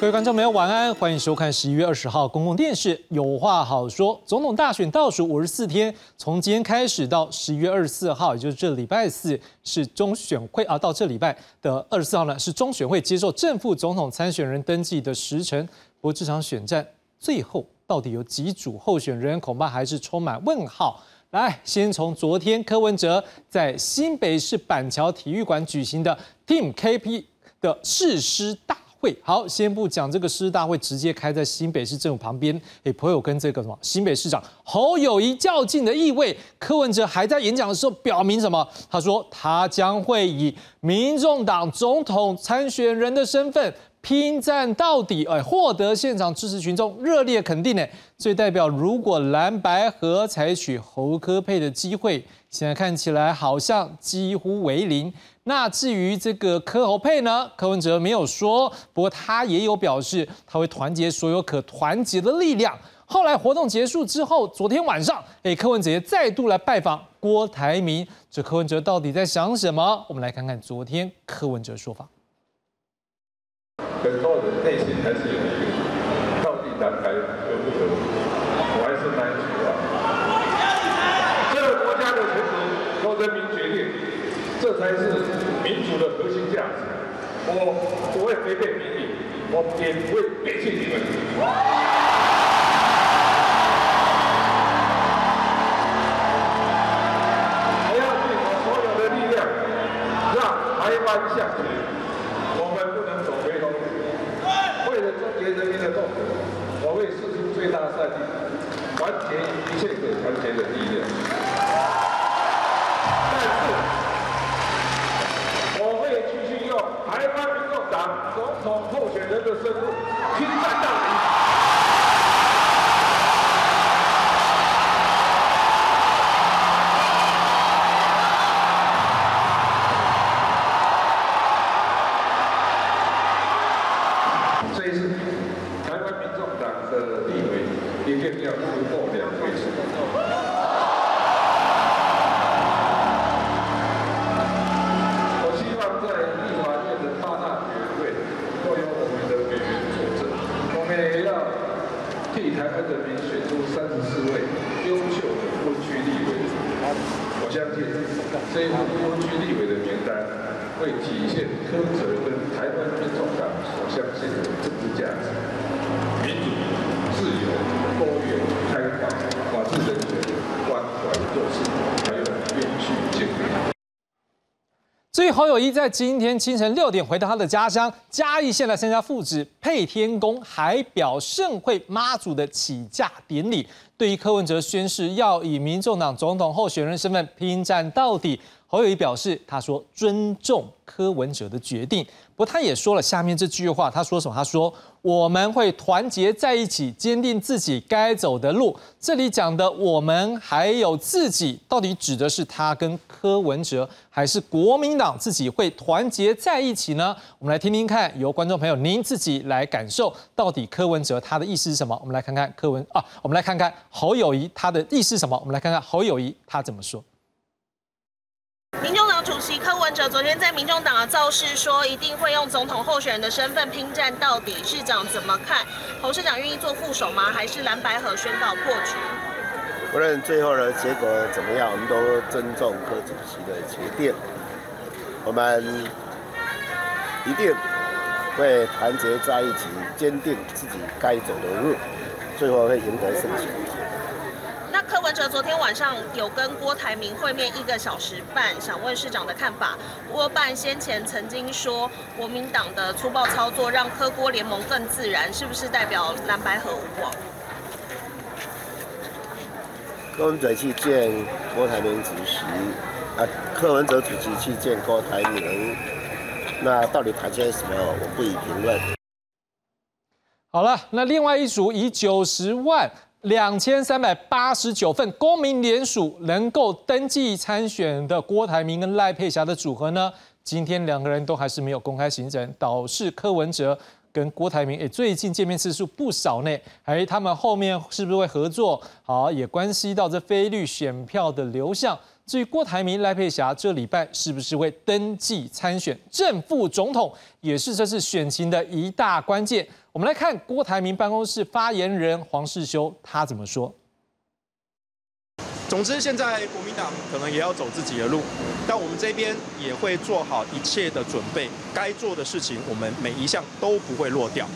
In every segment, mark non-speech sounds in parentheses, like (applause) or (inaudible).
各位观众朋友，晚安，欢迎收看十一月二十号公共电视《有话好说》。总统大选倒数五十四天，从今天开始到十一月二十四号，也就是这礼拜四是中选会啊，到这礼拜的二十四号呢，是中选会接受正副总统参选人登记的时辰。不过这场选战最后到底有几组候选人，恐怕还是充满问号。来，先从昨天柯文哲在新北市板桥体育馆举行的 Team KP 的誓师大。会好，先不讲这个师大会，直接开在新北市政府旁边。诶，朋友跟这个什么新北市长侯友谊较劲的意味。柯文哲还在演讲的时候表明什么？他说他将会以民众党总统参选人的身份拼战到底，哎，获得现场支持群众热烈肯定。呢。所以代表，如果蓝白合采取侯科配的机会，现在看起来好像几乎为零。那至于这个柯侯配呢？柯文哲没有说，不过他也有表示，他会团结所有可团结的力量。后来活动结束之后，昨天晚上，哎，柯文哲再度来拜访郭台铭。这柯文哲到底在想什么？我们来看看昨天柯文哲说法。很多人内心还是有一个到底南台合不合？我还是那一句话：这个国家的前途由人民决定。这才是民主的核心价值。我不会违背民意，我也不会背弃你们。我要侯友谊在今天清晨六点回到他的家乡嘉义县来参加父子配天宫海表盛会妈祖的起驾典礼。对于柯文哲宣誓要以民众党总统候选人身份拼战到底，侯友谊表示，他说尊重柯文哲的决定。不过他也说了下面这句话，他说什么？他说我们会团结在一起，坚定自己该走的路。这里讲的我们还有自己，到底指的是他跟柯文哲，还是国民党自己会团结在一起呢？我们来听听看，由观众朋友您自己来感受，到底柯文哲他的意思是什么？我们来看看柯文啊，我们来看看侯友谊他的意思是什么？我们来看看侯友谊他怎么说。民众党主席柯文哲昨天在民众党的造势说，一定会用总统候选人的身份拼战到底。市长怎么看？侯市长愿意做副手吗？还是蓝白河宣告破局？无论最后的结果怎么样，我们都尊重柯主席的决定。我们一定会团结在一起，坚定自己该走的路，最后会赢得胜利。柯文哲昨天晚上有跟郭台铭会面一个小时半，想问市长的看法。郭办先前曾经说，国民党的粗暴操作让柯郭联盟更自然，是不是代表蓝白合无望？柯文哲去见郭台铭主席，啊，柯文哲主席去见郭台铭，那到底谈些什么？我不予评论。好了，那另外一组以九十万。两千三百八十九份公民联署能够登记参选的郭台铭跟赖佩霞的组合呢？今天两个人都还是没有公开行程，导致柯文哲跟郭台铭，哎，最近见面次数不少呢。哎，他们后面是不是会合作？好，也关系到这菲律选票的流向。至于郭台铭、赖佩霞这礼拜是不是会登记参选正副总统，也是这次选情的一大关键。我们来看郭台铭办公室发言人黄世修他怎么说。总之，现在国民党可能也要走自己的路，但我们这边也会做好一切的准备，该做的事情我们每一项都不会落掉。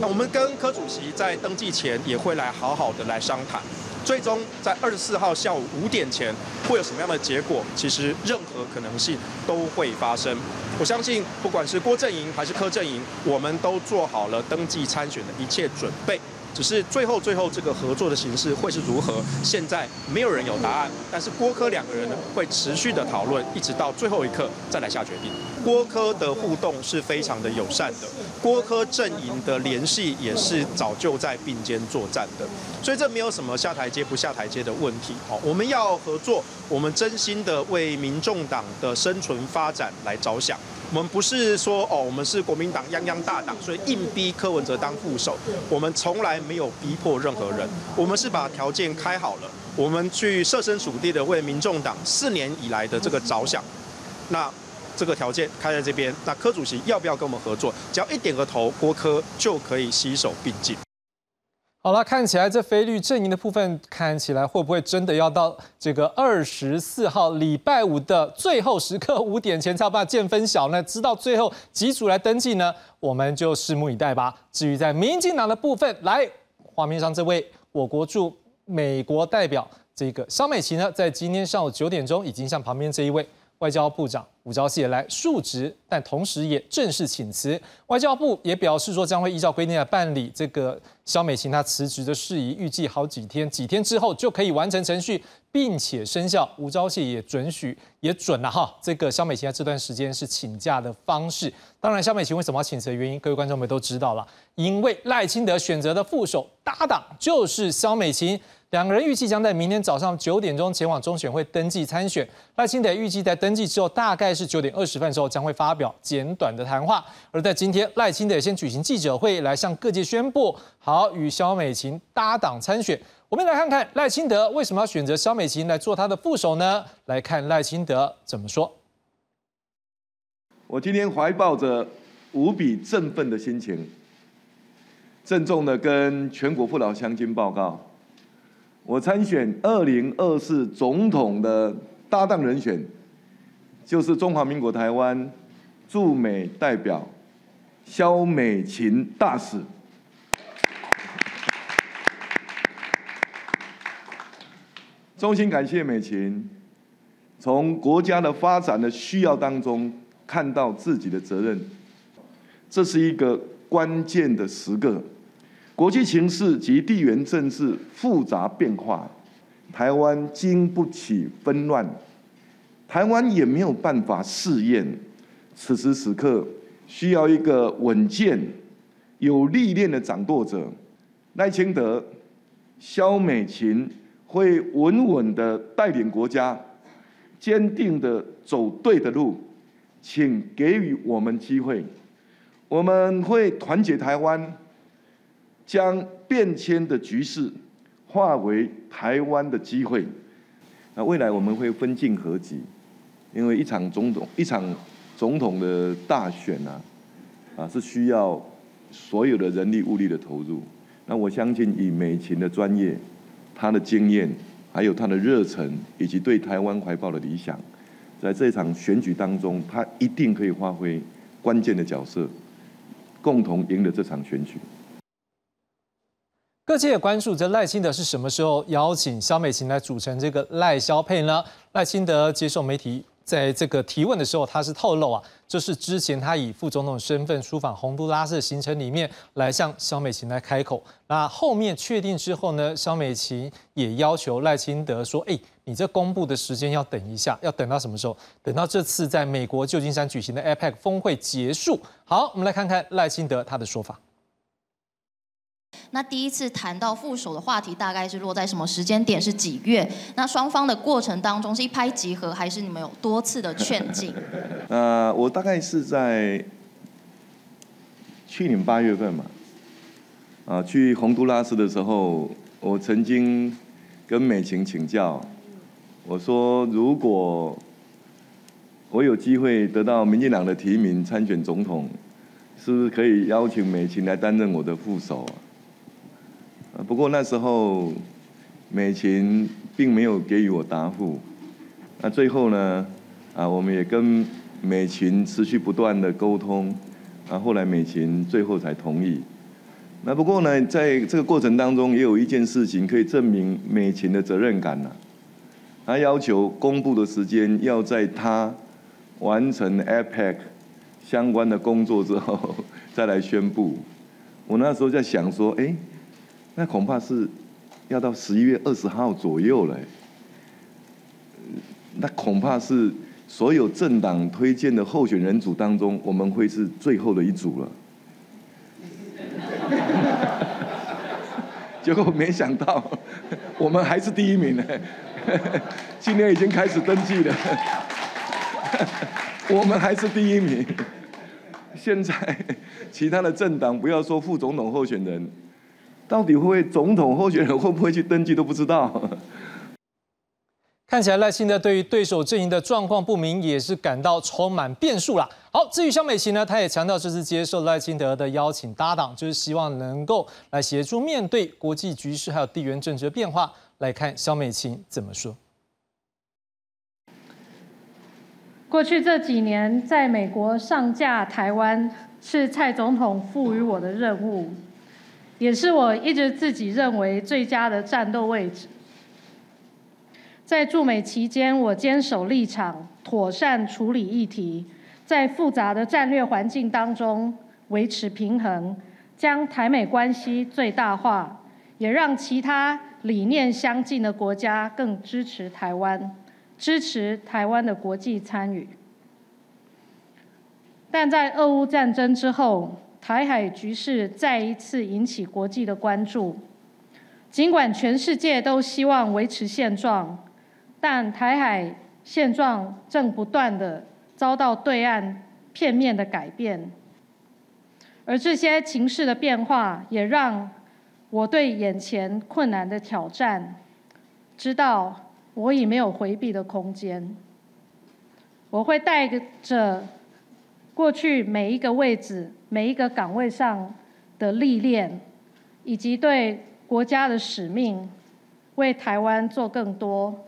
那我们跟柯主席在登记前也会来好好的来商谈，最终在二十四号下午五点前会有什么样的结果？其实任何可能性都会发生。我相信，不管是郭阵营还是柯阵营，我们都做好了登记参选的一切准备。只是最后最后这个合作的形式会是如何？现在没有人有答案，但是郭科两个人呢会持续的讨论，一直到最后一刻再来下决定。郭科的互动是非常的友善的，郭科阵营的联系也是早就在并肩作战的，所以这没有什么下台阶不下台阶的问题。好，我们要合作，我们真心的为民众党的生存发展来着想。我们不是说哦，我们是国民党泱泱大党，所以硬逼柯文哲当副手。我们从来没有逼迫任何人，我们是把条件开好了，我们去设身处地的为民众党四年以来的这个着想。那这个条件开在这边，那柯主席要不要跟我们合作？只要一点个头，郭柯就可以携手并进。好了，看起来这菲律阵营的部分，看起来会不会真的要到这个二十四号礼拜五的最后时刻五点前才把见分晓呢？知道最后几组来登记呢？我们就拭目以待吧。至于在民进党的部分，来画面上这位我国驻美国代表这个肖美琪呢，在今天上午九点钟已经向旁边这一位。外交部长吴钊燮来述职，但同时也正式请辞。外交部也表示说，将会依照规定来办理这个肖美琴她辞职的事宜，预计好几天，几天之后就可以完成程序，并且生效。吴钊燮也准许，也准了哈。这个肖美琴在这段时间是请假的方式。当然，肖美琴为什么要请辞的原因，各位观众们都知道了，因为赖清德选择的副手搭档就是肖美琴。两个人预计将在明天早上九点钟前往中选会登记参选。赖清德预计在登记之后，大概是九点二十分的时候将会发表简短的谈话。而在今天，赖清德先举行记者会来向各界宣布，好与萧美琴搭档参选。我们来看看赖清德为什么要选择萧美琴来做他的副手呢？来看赖清德怎么说。我今天怀抱着无比振奋的心情，郑重的跟全国父老乡亲报告。我参选二零二四总统的搭档人选，就是中华民国台湾驻美代表肖美琴大使。衷心感谢美琴，从国家的发展的需要当中看到自己的责任，这是一个关键的时刻。国际形势及地缘政治复杂变化，台湾经不起纷乱，台湾也没有办法试验。此时此刻，需要一个稳健、有历练的掌舵者。赖清德、萧美琴会稳稳的带领国家，坚定的走对的路，请给予我们机会，我们会团结台湾。将变迁的局势化为台湾的机会。那未来我们会分进合集，因为一场总统一场总统的大选啊，啊是需要所有的人力物力的投入。那我相信以美琴的专业、他的经验，还有他的热忱，以及对台湾怀抱的理想，在这场选举当中，他一定可以发挥关键的角色，共同赢得这场选举。各界也关注这赖清德是什么时候邀请肖美琴来组成这个赖肖配呢？赖清德接受媒体在这个提问的时候，他是透露啊，这是之前他以副总统身份出访洪都拉斯的行程里面来向肖美琴来开口。那后面确定之后呢，肖美琴也要求赖清德说：“哎，你这公布的时间要等一下，要等到什么时候？等到这次在美国旧金山举行的 APEC 峰会结束。”好，我们来看看赖清德他的说法。那第一次谈到副手的话题，大概是落在什么时间点？是几月？那双方的过程当中是一拍即合，还是你们有多次的劝进？(laughs) 呃，我大概是在去年八月份嘛，啊，去洪都拉斯的时候，我曾经跟美琴请教，我说如果我有机会得到民进党的提名参选总统，是不是可以邀请美琴来担任我的副手啊？不过那时候美琴并没有给予我答复。那最后呢，啊，我们也跟美琴持续不断的沟通，啊，后来美琴最后才同意。那不过呢，在这个过程当中，也有一件事情可以证明美琴的责任感呐。他要求公布的时间要在他完成 APEC 相关的工作之后 (laughs) 再来宣布。我那时候在想说，哎，那恐怕是要到十一月二十号左右了。那恐怕是所有政党推荐的候选人组当中，我们会是最后的一组了。(laughs) 结果没想到，我们还是第一名呢。今天已经开始登记了，(laughs) 我们还是第一名。现在其他的政党，不要说副总统候选人，到底会不会总统候选人会不会去登记都不知道。(laughs) 看起来赖清德对于对手阵营的状况不明，也是感到充满变数啦。好，至于萧美琴呢，她也强调这次接受赖清德的邀请搭档，就是希望能够来协助面对国际局势还有地缘政治的变化。来看萧美琴怎么说。过去这几年，在美国上架台湾是蔡总统赋予我的任务，也是我一直自己认为最佳的战斗位置。在驻美期间，我坚守立场，妥善处理议题，在复杂的战略环境当中维持平衡，将台美关系最大化，也让其他理念相近的国家更支持台湾，支持台湾的国际参与。但在俄乌战争之后，台海局势再一次引起国际的关注。尽管全世界都希望维持现状。但台海现状正不断的遭到对岸片面的改变，而这些情势的变化也让我对眼前困难的挑战知道我已没有回避的空间。我会带着过去每一个位置、每一个岗位上的历练，以及对国家的使命，为台湾做更多。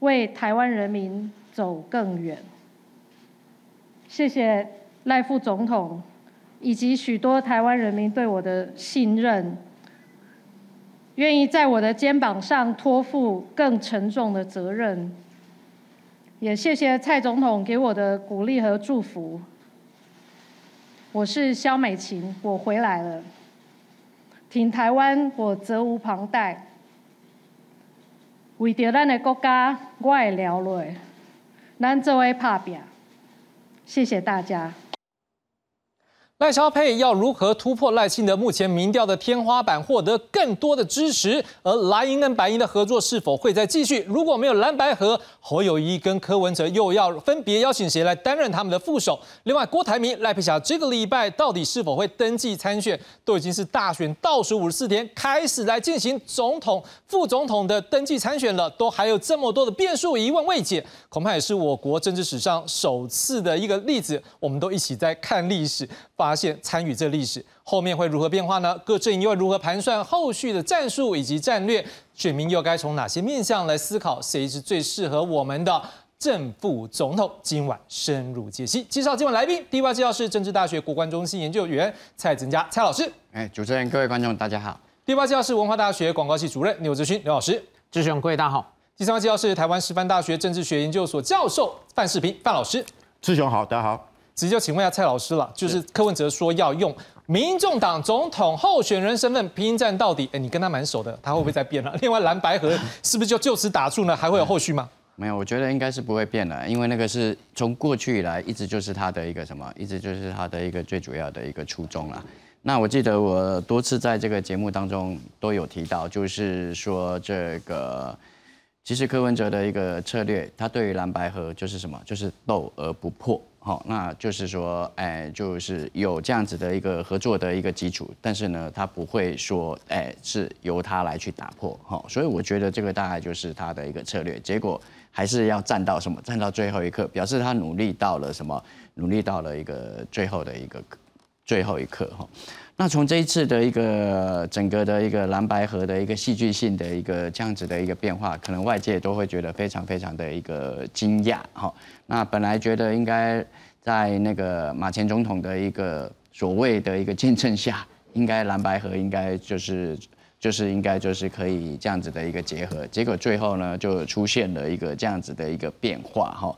为台湾人民走更远。谢谢赖副总统以及许多台湾人民对我的信任，愿意在我的肩膀上托付更沉重的责任。也谢谢蔡总统给我的鼓励和祝福。我是肖美琴，我回来了。挺台湾，我责无旁贷。为着咱的国家，我会流泪，咱做伙拍拼。谢谢大家。赖萧佩要如何突破赖清德目前民调的天花板，获得更多的支持？而蓝营跟白营的合作是否会再继续？如果没有蓝白合，侯友谊跟柯文哲又要分别邀请谁来担任他们的副手？另外，郭台铭、赖佩霞这个礼拜到底是否会登记参选？都已经是大选倒数五十四天，开始来进行总统、副总统的登记参选了，都还有这么多的变数疑问未解，恐怕也是我国政治史上首次的一个例子。我们都一起在看历史。发现参与这历史后面会如何变化呢？各阵营又如何盘算后续的战术以及战略？选民又该从哪些面向来思考谁是最适合我们的正副总统？今晚深入解析，介绍今晚来宾。第一位介绍是政治大学国关中心研究员蔡增加蔡老师。哎，主持人各位观众大家好。第二位介绍是文化大学广告系主任刘志勋刘老师。志雄各位大家好。第三位介绍是台湾师范大学政治学研究所教授范世平范老师。志雄好，大家好。直接就请问一下蔡老师了，就是柯文哲说要用民众党总统候选人身份拼战到底，哎，你跟他蛮熟的，他会不会再变了？(laughs) 另外蓝白河是不是就就此打住呢？还会有后续吗？没有，我觉得应该是不会变的，因为那个是从过去以来一直就是他的一个什么，一直就是他的一个最主要的一个初衷了。那我记得我多次在这个节目当中都有提到，就是说这个。其实柯文哲的一个策略，他对于蓝白河就是什么？就是斗而不破。好，那就是说，哎，就是有这样子的一个合作的一个基础，但是呢，他不会说，哎，是由他来去打破。好，所以我觉得这个大概就是他的一个策略。结果还是要站到什么？站到最后一刻，表示他努力到了什么？努力到了一个最后的一个最后一刻。哈。那从这一次的一个整个的一个蓝白河的一个戏剧性的一个这样子的一个变化，可能外界都会觉得非常非常的一个惊讶哈。那本来觉得应该在那个马前总统的一个所谓的一个见证下，应该蓝白河应该就是就是应该就是可以这样子的一个结合，结果最后呢就出现了一个这样子的一个变化哈。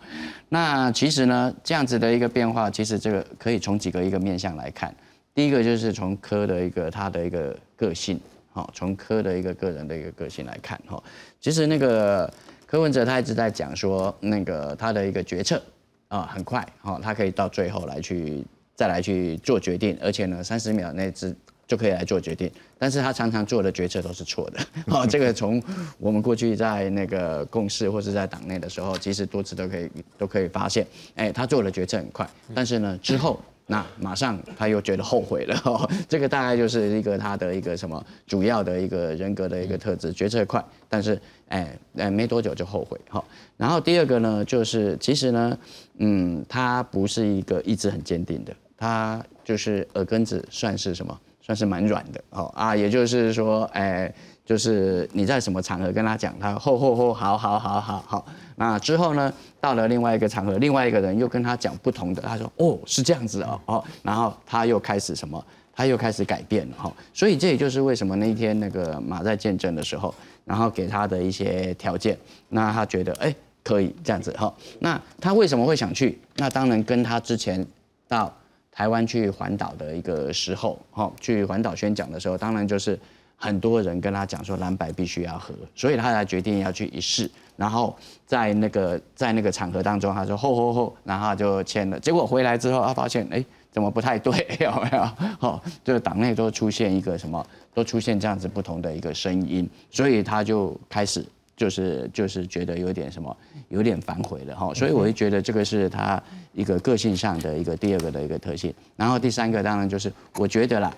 那其实呢这样子的一个变化，其实这个可以从几个一个面向来看。第一个就是从柯的一个他的一个个性，好，从柯的一个个人的一个个性来看，哈，其实那个柯文哲他一直在讲说，那个他的一个决策啊很快，哈，他可以到最后来去再来去做决定，而且呢三十秒内之就可以来做决定，但是他常常做的决策都是错的，(laughs) 好，这个从我们过去在那个共事或是在党内的时候，其实多次都可以都可以发现，哎，他做的决策很快，但是呢之后。那马上他又觉得后悔了，(laughs) 这个大概就是一个他的一个什么主要的一个人格的一个特质，决策快，但是哎哎没多久就后悔哈。然后第二个呢，就是其实呢，嗯，他不是一个意志很坚定的，他就是耳根子算是什么，算是蛮软的哦啊，也就是说哎。就是你在什么场合跟他讲，他吼吼吼，好好好好好。那之后呢，到了另外一个场合，另外一个人又跟他讲不同的，他说哦是这样子哦哦，然后他又开始什么，他又开始改变了哈。所以这也就是为什么那一天那个马在见证的时候，然后给他的一些条件，那他觉得哎可以这样子哈。那他为什么会想去？那当然跟他之前到台湾去环岛的一个时候哈，去环岛宣讲的时候，当然就是。很多人跟他讲说蓝白必须要合，所以他才决定要去一试。然后在那个在那个场合当中，他说吼吼吼，然后就签了。结果回来之后，他发现哎，怎么不太对？(laughs) 有没有？好，就是党内都出现一个什么，都出现这样子不同的一个声音，所以他就开始就是就是觉得有点什么，有点反悔了哈。所以我会觉得这个是他一个个性上的一个第二个的一个特性。然后第三个当然就是我觉得啦。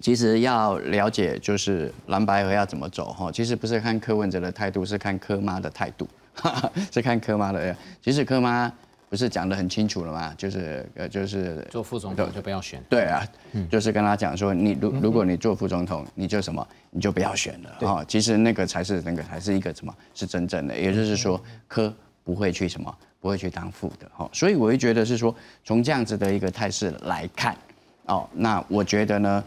其实要了解就是蓝白河要怎么走哈，其实不是看柯文哲的态度，是看柯妈的态度，(laughs) 是看柯妈的。其实柯妈不是讲得很清楚了吗？就是呃就是做副总统就不要选。对啊，就是跟他讲说，你如如果你做副总统，你就什么，你就不要选了哈。其实那个才是那个才是一个什么，是真正的，也就是说柯不会去什么，不会去当副的哈。所以我会觉得是说，从这样子的一个态势来看，哦，那我觉得呢。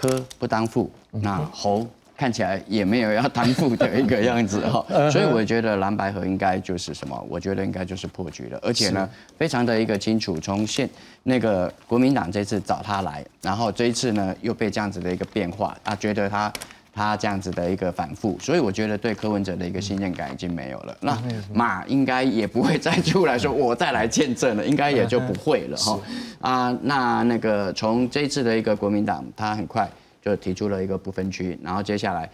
科不当副，那侯看起来也没有要当副的一个样子哈，(laughs) 所以我觉得蓝白河应该就是什么？我觉得应该就是破局了，而且呢，非常的一个清楚。从现那个国民党这次找他来，然后这一次呢又被这样子的一个变化，啊，觉得他他这样子的一个反复，所以我觉得对柯文哲的一个信任感已经没有了。那马应该也不会再出来说我再来见证了，应该也就不会了。(laughs) 哈。啊，那那个从这次的一个国民党，他很快就提出了一个不分区，然后接下来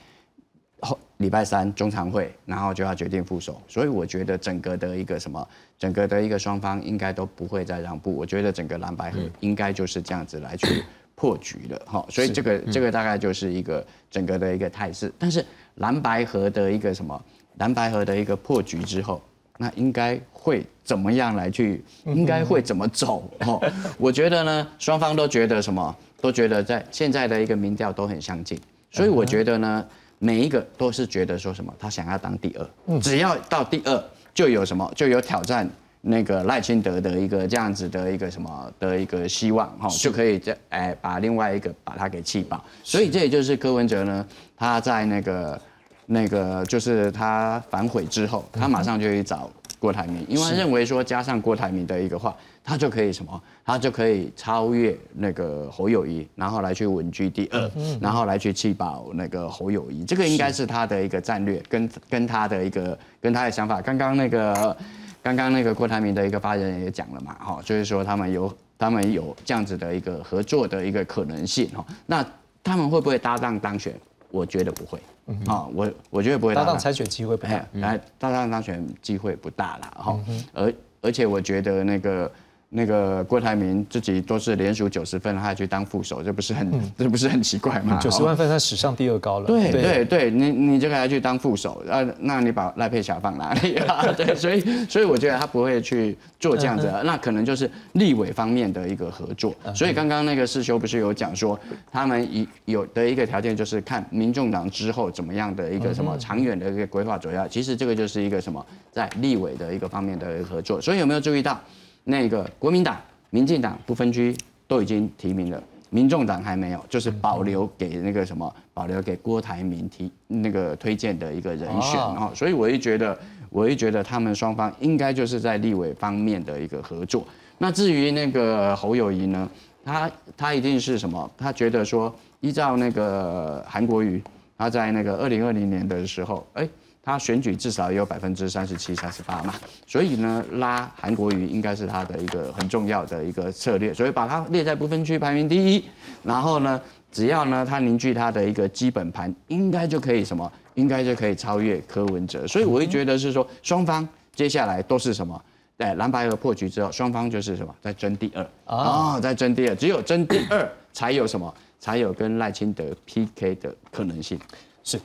后礼拜三中常会，然后就要决定副手，所以我觉得整个的一个什么，整个的一个双方应该都不会再让步，我觉得整个蓝白合应该就是这样子来去破局了哈，所以这个这个大概就是一个整个的一个态势，但是蓝白河的一个什么，蓝白河的一个破局之后。那应该会怎么样来去？应该会怎么走？哦，我觉得呢，双方都觉得什么？都觉得在现在的一个民调都很相近，所以我觉得呢，每一个都是觉得说什么，他想要当第二，只要到第二就有什么，就有挑战那个赖清德的一个这样子的一个什么的一个希望哈，就可以这哎把另外一个把他给气爆。所以这也就是柯文哲呢，他在那个。那个就是他反悔之后，他马上就去找郭台铭，因为认为说加上郭台铭的一个话，他就可以什么，他就可以超越那个侯友谊，然后来去稳居第二，然后来去气保那个侯友谊，这个应该是他的一个战略，跟跟他的一个跟他的想法。刚刚那个刚刚那个郭台铭的一个发言人也讲了嘛，哈，就是说他们有他们有这样子的一个合作的一个可能性，哈，那他们会不会搭档当选？我觉得不会。啊，我我觉得不会。搭档参选机会不大，来搭档当选机会不大了哈。而而且我觉得那个。那个郭台铭自己都是连署九十分，他还去当副手，这不是很这不是很奇怪吗？九十万分在史上第二高了。对对对，你你这个还去当副手，啊，那你把赖佩霞放哪里啊？对，所以 (laughs) 所以我觉得他不会去做这样子，那可能就是立委方面的一个合作。所以刚刚那个世修不是有讲说，他们一有的一个条件就是看民众党之后怎么样的一个什么长远的一个规划主要，其实这个就是一个什么在立委的一个方面的合作。所以有没有注意到？那个国民党、民进党不分区都已经提名了，民众党还没有，就是保留给那个什么，保留给郭台铭提那个推荐的一个人选哦。所以我一觉得，我一觉得他们双方应该就是在立委方面的一个合作。那至于那个侯友谊呢，他他一定是什么？他觉得说，依照那个韩国瑜，他在那个二零二零年的时候，哎。他选举至少也有百分之三十七、三十八嘛，所以呢，拉韩国瑜应该是他的一个很重要的一个策略，所以把他列在不分区排名第一。然后呢，只要呢他凝聚他的一个基本盘，应该就可以什么？应该就可以超越柯文哲。所以我会觉得是说，双方接下来都是什么？对，蓝白河破局之后，双方就是什么？在争第二啊，在争第二，只有争第二才有什么？才有跟赖清德 PK 的可能性。是。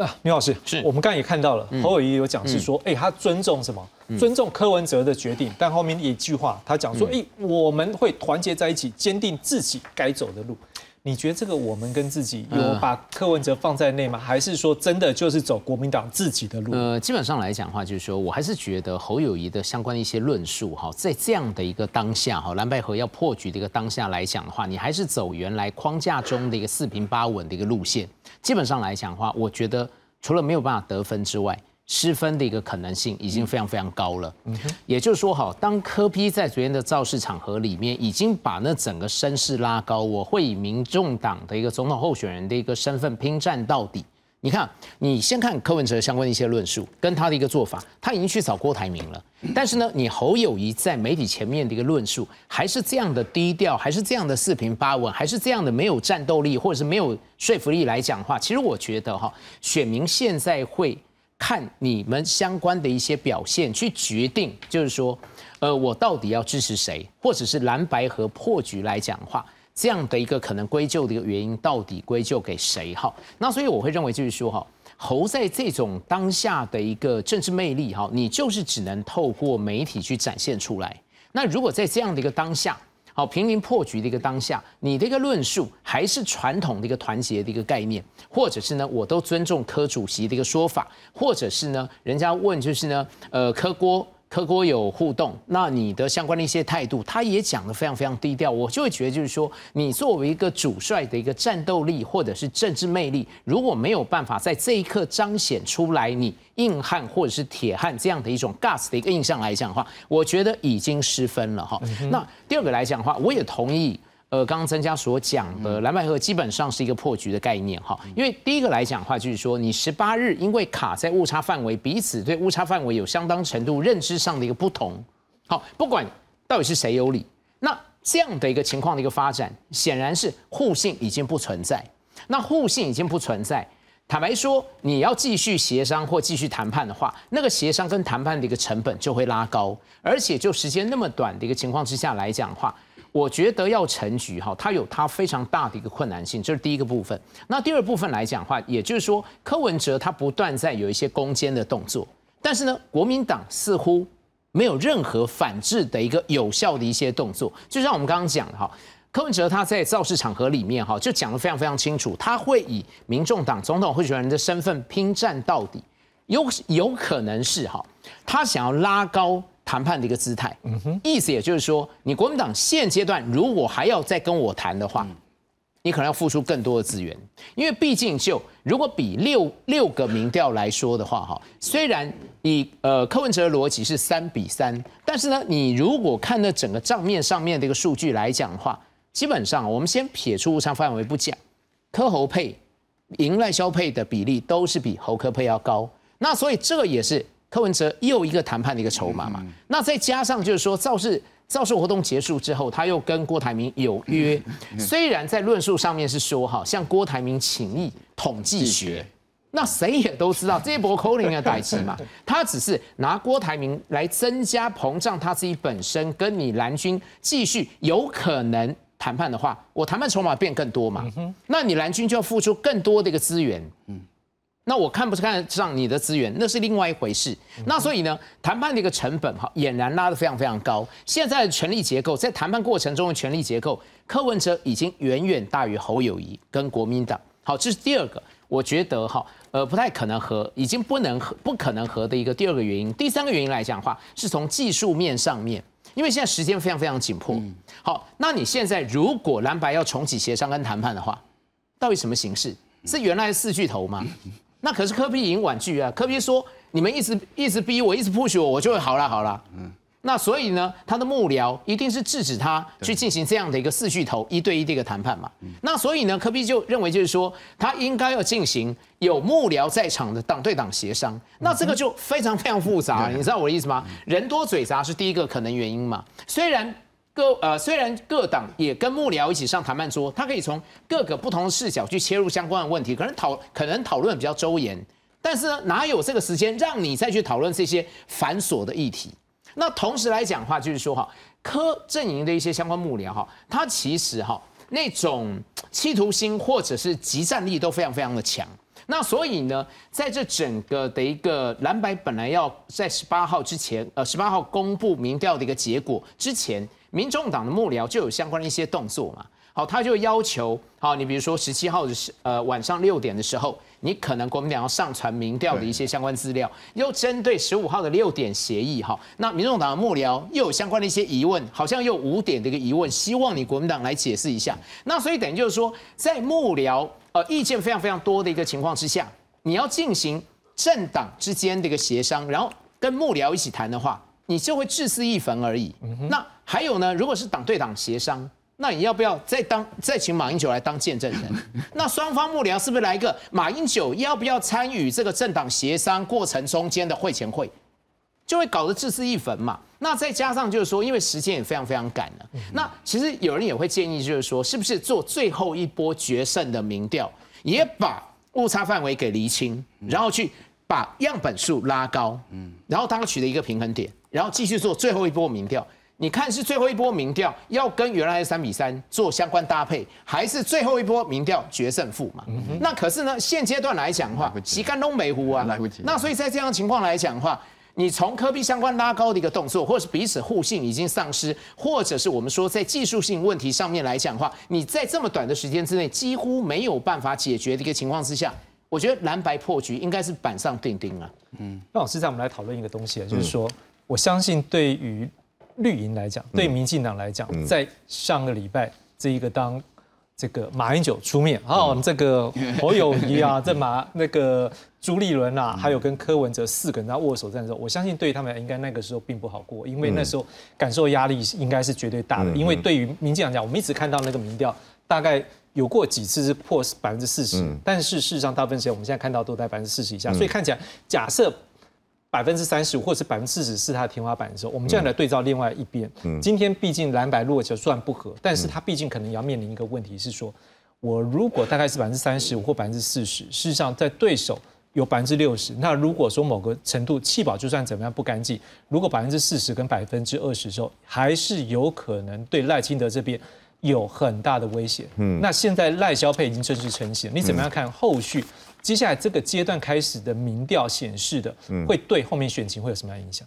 那 (laughs) 牛老师，是我们刚才也看到了，侯友谊有讲是说，哎，他尊重什么？尊重柯文哲的决定。但后面一句话，他讲说，哎，我们会团结在一起，坚定自己该走的路。你觉得这个我们跟自己有把柯文哲放在内吗？还是说真的就是走国民党自己的路？呃，基本上来讲的话，就是说我还是觉得侯友谊的相关的一些论述，哈，在这样的一个当下，哈，蓝白河要破局的一个当下来讲的话，你还是走原来框架中的一个四平八稳的一个路线。基本上来讲的话，我觉得除了没有办法得分之外，失分的一个可能性已经非常非常高了。嗯，也就是说，哈，当科批在昨天的造势场合里面已经把那整个声势拉高，我会以民众党的一个总统候选人的一个身份拼战到底。你看，你先看柯文哲相关的一些论述，跟他的一个做法，他已经去找郭台铭了。但是呢，你侯友谊在媒体前面的一个论述，还是这样的低调，还是这样的四平八稳，还是这样的没有战斗力，或者是没有说服力来讲话。其实我觉得哈，选民现在会看你们相关的一些表现，去决定，就是说，呃，我到底要支持谁，或者是蓝白和破局来讲话。这样的一个可能归咎的一个原因，到底归咎给谁？哈，那所以我会认为就是说，哈，侯在这种当下的一个政治魅力，哈，你就是只能透过媒体去展现出来。那如果在这样的一个当下，好，濒临破局的一个当下，你的一个论述还是传统的一个团结的一个概念，或者是呢，我都尊重柯主席的一个说法，或者是呢，人家问就是呢，呃，柯郭。柯郭有互动，那你的相关的一些态度，他也讲得非常非常低调，我就会觉得就是说，你作为一个主帅的一个战斗力或者是政治魅力，如果没有办法在这一刻彰显出来，你硬汉或者是铁汉这样的一种 gas 的一个印象来讲的话，我觉得已经失分了哈。那第二个来讲的话，我也同意。呃，刚刚增加所讲的蓝白合基本上是一个破局的概念哈，因为第一个来讲的话，就是说你十八日因为卡在误差范围，彼此对误差范围有相当程度认知上的一个不同，好，不管到底是谁有理，那这样的一个情况的一个发展，显然是互信已经不存在，那互信已经不存在，坦白说，你要继续协商或继续谈判的话，那个协商跟谈判的一个成本就会拉高，而且就时间那么短的一个情况之下来讲的话。我觉得要成局哈，它有它非常大的一个困难性，这是第一个部分。那第二部分来讲话，也就是说，柯文哲他不断在有一些攻坚的动作，但是呢，国民党似乎没有任何反制的一个有效的一些动作。就像我们刚刚讲的哈，柯文哲他在造势场合里面哈，就讲得非常非常清楚，他会以民众党总统候选人的身份拼战到底，有有可能是哈，他想要拉高。谈判的一个姿态，意思也就是说，你国民党现阶段如果还要再跟我谈的话，你可能要付出更多的资源，因为毕竟就如果比六六个民调来说的话，哈，虽然以呃柯文哲的逻辑是三比三，但是呢，你如果看那整个账面上面的一个数据来讲的话，基本上我们先撇出误差范围不讲，柯侯配赢赖萧配的比例都是比侯科配要高，那所以这个也是。柯文哲又一个谈判的一个筹码嘛，那再加上就是说造势造势活动结束之后，他又跟郭台铭有约，虽然在论述上面是说哈向郭台铭请意。统计学。那谁也都知道这波口令的代志嘛，(laughs) 他只是拿郭台铭来增加膨胀他自己本身，跟你蓝军继续有可能谈判的话，我谈判筹码变更多嘛，那你蓝军就要付出更多的一个资源，嗯，那我看不是看得上你的资源，那是另外一回事。那所以呢，谈判的一个成本哈，俨然拉得非常非常高。现在的权力结构，在谈判过程中的权力结构，柯文哲已经远远大于侯友谊跟国民党。好，这是第二个，我觉得哈。呃，不太可能和，已经不能和，不可能和的一个第二个原因。第三个原因来讲的话，是从技术面上面，因为现在时间非常非常紧迫。好，那你现在如果蓝白要重启协商跟谈判的话，到底什么形式？是原来的四巨头吗？那可是科比已经婉拒啊，科比说你们一直一直逼我，一直 push 我，我就会好了好了。嗯。那所以呢，他的幕僚一定是制止他去进行这样的一个四巨头一对一的一个谈判嘛。那所以呢，科比就认为就是说，他应该要进行有幕僚在场的党对党协商。那这个就非常非常复杂，你知道我的意思吗？人多嘴杂是第一个可能原因嘛。虽然各呃虽然各党也跟幕僚一起上谈判桌，他可以从各个不同的视角去切入相关的问题，可能讨可能讨论比较周延，但是呢，哪有这个时间让你再去讨论这些繁琐的议题？那同时来讲话，就是说哈，科阵营的一些相关幕僚哈，他其实哈那种企图心或者是集战力都非常非常的强。那所以呢，在这整个的一个蓝白本来要在十八号之前，呃，十八号公布民调的一个结果之前，民众党的幕僚就有相关的一些动作嘛。好，他就要求，好，你比如说十七号的时，呃，晚上六点的时候，你可能国民党要上传民调的一些相关资料，又针对十五号的六点协议，哈，那民众党的幕僚又有相关的一些疑问，好像又五点的一个疑问，希望你国民党来解释一下。那所以等于就是说，在幕僚呃意见非常非常多的一个情况之下，你要进行政党之间的一个协商，然后跟幕僚一起谈的话，你就会自私一焚而已。那还有呢，如果是党对党协商。那你要不要再当再请马英九来当见证人？(laughs) 那双方幕僚是不是来一个马英九要不要参与这个政党协商过程中间的会前会，就会搞得自私一焚嘛？那再加上就是说，因为时间也非常非常赶了。那其实有人也会建议，就是说，是不是做最后一波决胜的民调，也把误差范围给厘清，然后去把样本数拉高，嗯，然后当取得一个平衡点，然后继续做最后一波民调。你看是最后一波民调要跟原来的三比三做相关搭配，还是最后一波民调决胜负嘛？那可是呢，现阶段来讲的话，洗干东北湖啊，那所以在这样情况来讲的话，你从科比相关拉高的一个动作，或者是彼此互信已经丧失，或者是我们说在技术性问题上面来讲的话，你在这么短的时间之内几乎没有办法解决的一个情况之下，我觉得蓝白破局应该是板上钉钉啊。嗯，那老师，在我们来讨论一个东西啊，就是说，我相信对于。绿营来讲，对民进党来讲，在上个礼拜这一个当这个马英九出面，哦，这个侯友谊啊，(laughs) 这马那个朱立伦啊，还有跟柯文哲四个人在握手战的时候，我相信对他们应该那个时候并不好过，因为那时候感受压力应该是绝对大的。因为对于民进党讲，我们一直看到那个民调，大概有过几次是破百分之四十，但是事实上大部分时间我们现在看到都在百分之四十以下，所以看起来假设。百分之三十五或者是百分之四十是它的天花板的时候，我们这样来对照另外一边。嗯今天毕竟蓝白落就算不合，但是它毕竟可能也要面临一个问题是说，我如果大概是百分之三十五或百分之四十，事实上在对手有百分之六十，那如果说某个程度气保就算怎么样不干净，如果百分之四十跟百分之二十的时候，还是有可能对赖清德这边有很大的威胁。嗯，那现在赖萧配已经正式成型，你怎么样看后续？接下来这个阶段开始的民调显示的，会对后面选情会有什么样影响？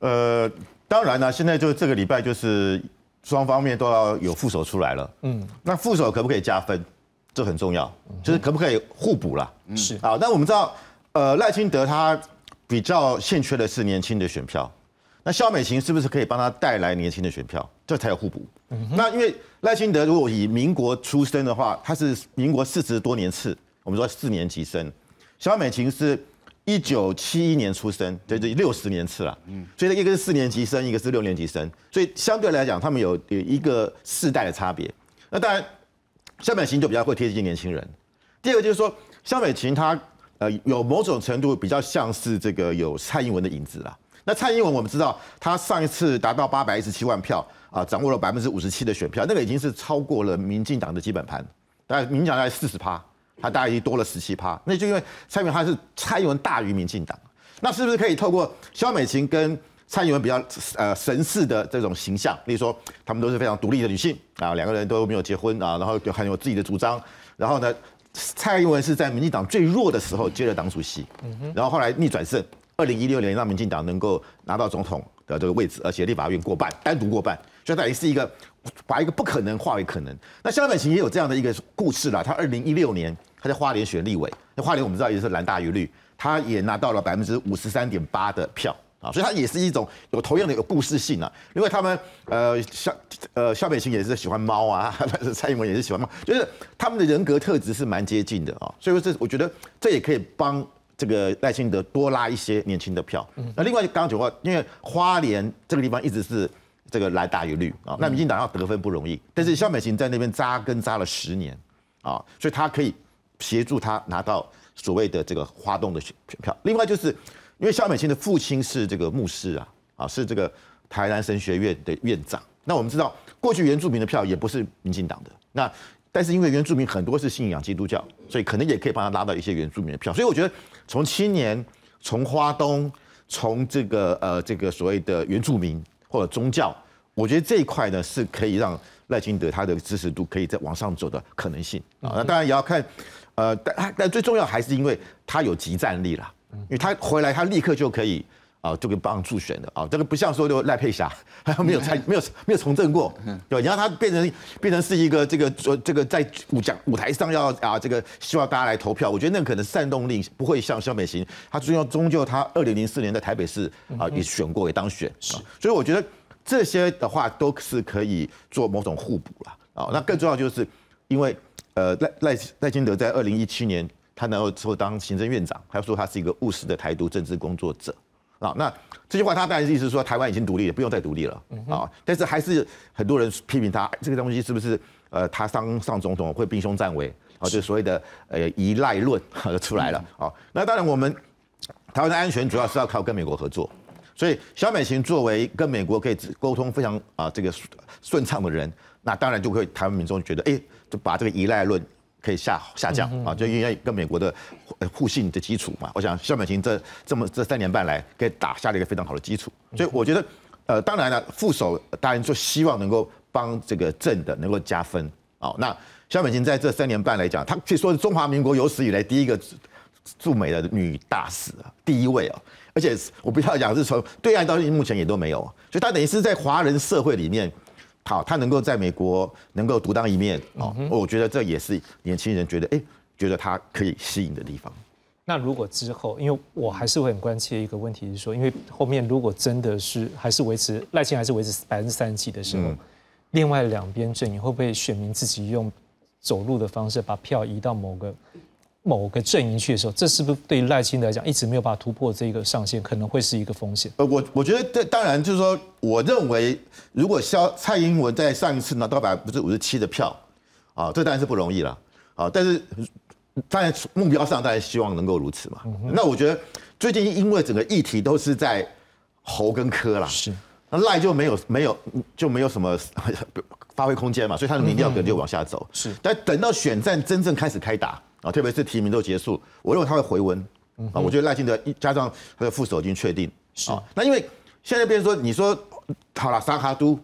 呃，当然呢，现在就这个礼拜就是双方面都要有副手出来了。嗯，那副手可不可以加分？这很重要，就是可不可以互补了？是啊，那我们知道，呃，赖清德他比较欠缺的是年轻的选票，那肖美琴是不是可以帮他带来年轻的选票？这才有互补。那因为赖清德如果以民国出生的话，他是民国四十多年次。我们说四年级生，肖美琴是一九七一年出生，对对，六十年次了。嗯，所以一个是四年级生，一个是六年级生，所以相对来讲，他们有有一个世代的差别。那当然，肖美琴就比较会贴近年轻人。第二个就是说，肖美琴她呃有某种程度比较像是这个有蔡英文的影子啦。那蔡英文我们知道，他上一次达到八百一十七万票啊，掌握了百分之五十七的选票，那个已经是超过了民进党的基本盘，大概民进党大概四十趴。他大概已经多了十七趴，那就因为蔡英文他是蔡英文大于民进党，那是不是可以透过萧美琴跟蔡英文比较呃神似的这种形象，例如说他们都是非常独立的女性啊，两个人都没有结婚啊，然后就很有自己的主张，然后呢，蔡英文是在民进党最弱的时候接了党主席，然后后来逆转胜，二零一六年让民进党能够拿到总统的这个位置，而且立法院过半，单独过半，所以等于是一个把一个不可能化为可能。那萧美琴也有这样的一个故事啦，她二零一六年她在花莲选立委，那花莲我们知道也是蓝大于绿，他也拿到了百分之五十三点八的票。啊，所以他也是一种有同样的有故事性啊，因为他们呃肖呃肖美琴也是喜欢猫啊，(laughs) 蔡英文也是喜欢猫，就是他们的人格特质是蛮接近的啊，所以说这我觉得这也可以帮这个赖清德多拉一些年轻的票。那另外刚刚讲过，因为花莲这个地方一直是这个蓝大于绿啊，那民进党要得分不容易，但是肖美琴在那边扎根扎了十年啊，所以他可以协助他拿到所谓的这个花东的选票。另外就是。因为肖美琴的父亲是这个牧师啊，啊是这个台南神学院的院长。那我们知道，过去原住民的票也不是民进党的。那但是因为原住民很多是信仰基督教，所以可能也可以帮他拉到一些原住民的票。所以我觉得从青年、从花东、从这个呃这个所谓的原住民或者宗教，我觉得这一块呢是可以让赖清德他的支持度可以再往上走的可能性啊。那当然也要看，呃，但但最重要还是因为他有集战力啦。因为他回来，他立刻就可以啊，就可以帮助选的啊。这个不像说就赖佩霞，还 (laughs) 没有参，没有没有从政过，对吧？你让他变成变成是一个这个说这个在舞讲舞台上要啊，这个希望大家来投票。我觉得那可能煽动力不会像萧美琴，他终究终究他二零零四年在台北市啊也选过也当选，所以我觉得这些的话都是可以做某种互补了啊。那更重要就是因为呃赖赖赖清德在二零一七年。他能够之后当行政院长，他说他是一个务实的台独政治工作者啊。那这句话他当然意思是说台湾已经独立了，不用再独立了啊。但是还是很多人批评他这个东西是不是呃他当上总统会兵凶战危啊？就所谓的呃依赖论出来了啊。那当然我们台湾的安全主要是要靠跟美国合作，所以小美琴作为跟美国可以沟通非常啊这个顺畅的人，那当然就会台湾民众觉得哎就把这个依赖论。可以下下降啊，就因为跟美国的互信的基础嘛。我想肖美琴这这么这三年半来，给打下了一个非常好的基础。所以我觉得，呃，当然了，副手当然就希望能够帮这个正的能够加分啊。那肖美琴在这三年半来讲，她可以说是中华民国有史以来第一个驻美的女大使啊，第一位啊。而且我不要讲是从对岸到目前也都没有，所以她等于是在华人社会里面。好，他能够在美国能够独当一面哦，我觉得这也是年轻人觉得哎，觉得他可以吸引的地方。那如果之后，因为我还是会很关切一个问题是说，因为后面如果真的是还是维持赖清还是维持百分之三十几的时候，另外两边阵营会不会选民自己用走路的方式把票移到某个？某个阵营去的时候，这是不是对赖清德来讲一直没有办法突破这个上限，可能会是一个风险？呃，我我觉得这当然就是说，我认为如果肖蔡英文在上一次拿到百分之五十七的票，啊，这当然是不容易了，啊，但是当然目标上大家希望能够如此嘛。那我觉得最近因为整个议题都是在侯跟柯啦，是那赖就没有没有就没有什么 (laughs) 发挥空间嘛，所以他的民调可能就往下走。是，但等到选战真正开始开打。啊，特别是提名都结束，我认为他会回温。啊，我觉得赖清德一加上他的副手已经确定。是啊，那因为现在变成说，你说好了，沙哈都，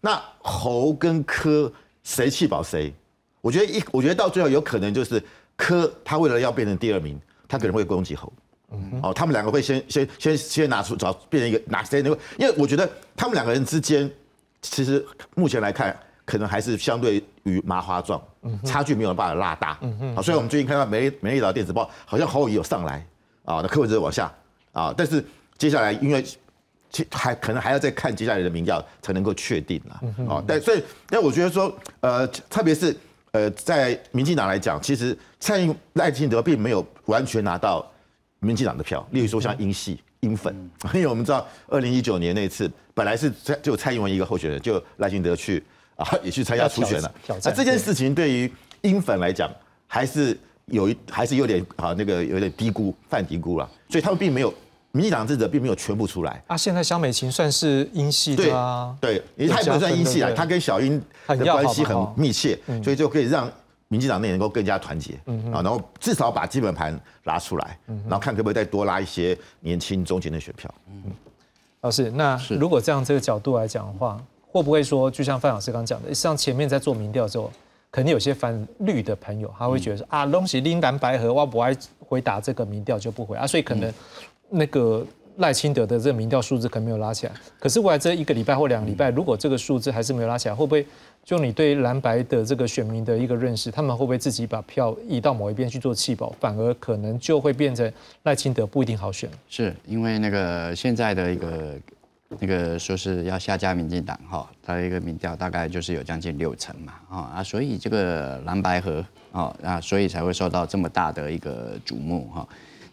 那侯跟柯谁气保谁？我觉得一，我觉得到最后有可能就是柯他为了要变成第二名，他可能会攻击侯。嗯哦，他们两个会先先先先拿出找变成一个哪谁能够？因为我觉得他们两个人之间，其实目前来看。可能还是相对于麻花状，差距没有办法拉大。好，所以我们最近看到美美丽岛电子报，好像侯友有上来啊，那柯文哲往下啊，但是接下来因为还可能还要再看接下来的民调才能够确定了啊。但所以，但我觉得说，呃，特别是呃，在民进党来讲，其实蔡英赖清德并没有完全拿到民进党的票，例如说像英系英粉，因为我们知道二零一九年那次本来是蔡就蔡英文一个候选人，就赖清德去。啊，也去参加初选了。那这件事情对于英粉来讲，还是有一，还是有点啊，那个有点低估、犯低估了。所以他们并没有，民进党智者并没有全部出来。啊，现在萧美琴算是英系的啊，对，因为他也不算英系啊，他跟小英的关系很密切，所以就可以让民进党内能够更加团结，啊，然后至少把基本盘拉出来，然后看可不可以再多拉一些年轻中间的选票。嗯老师，那如果这样这个角度来讲的话，会不会说，就像范老师刚讲的，像前面在做民调的时候，可能有些反绿的朋友，他会觉得说啊，东西拎蓝白河，我不爱回答这个民调就不回啊，所以可能那个赖清德的这个民调数字可能没有拉起来。可是未来这一个礼拜或两个礼拜，如果这个数字还是没有拉起来，会不会就你对蓝白的这个选民的一个认识，他们会不会自己把票移到某一边去做弃保，反而可能就会变成赖清德不一定好选？是因为那个现在的一个那个说是要下架民进党哈，它的一个民调大概就是有将近六成嘛啊啊，所以这个蓝白河啊啊，所以才会受到这么大的一个瞩目哈。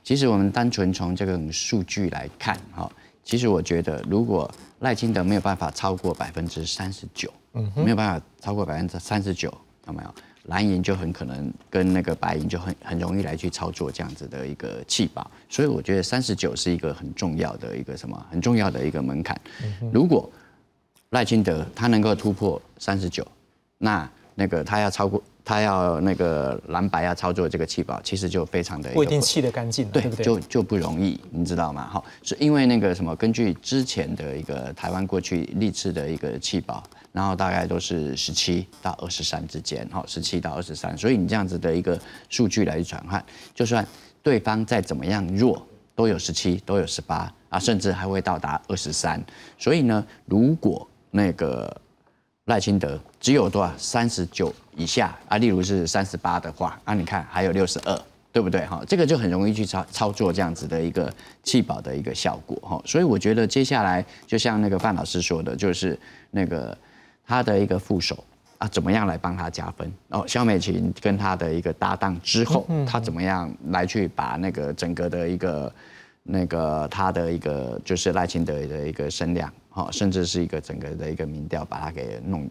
其实我们单纯从这个数据来看哈，其实我觉得如果赖清德没有办法超过百分之三十九，嗯，没有办法超过百分之三十九，有没有？蓝银就很可能跟那个白银就很很容易来去操作这样子的一个气保，所以我觉得三十九是一个很重要的一个什么很重要的一个门槛。如果赖清德他能够突破三十九，那那个他要超过他要那个蓝白要操作这个气保，其实就非常的不一定气得干净，对不对？就就不容易，你知道吗？好，是因为那个什么，根据之前的一个台湾过去历次的一个气保，然后大概都是十七到二十三之间，好，十七到二十三，所以你这样子的一个数据来转换，就算对方再怎么样弱，都有十七，都有十八啊，甚至还会到达二十三。所以呢，如果那个赖清德只有多少三十九以下啊，例如是三十八的话，啊，你看还有六十二，对不对？哈，这个就很容易去操操作这样子的一个气保的一个效果哈。所以我觉得接下来就像那个范老师说的，就是那个他的一个副手啊，怎么样来帮他加分？哦，肖美琴跟他的一个搭档之后，他怎么样来去把那个整个的一个那个他的一个就是赖清德的一个声量。哦，甚至是一个整个的一个民调，把它给弄，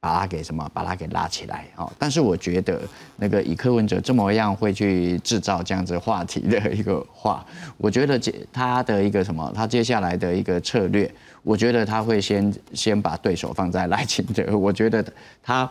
把它给什么，把它给拉起来。啊，但是我觉得那个以柯文哲这么样会去制造这样子话题的一个话，我觉得接他的一个什么，他接下来的一个策略，我觉得他会先先把对手放在赖清德，我觉得他。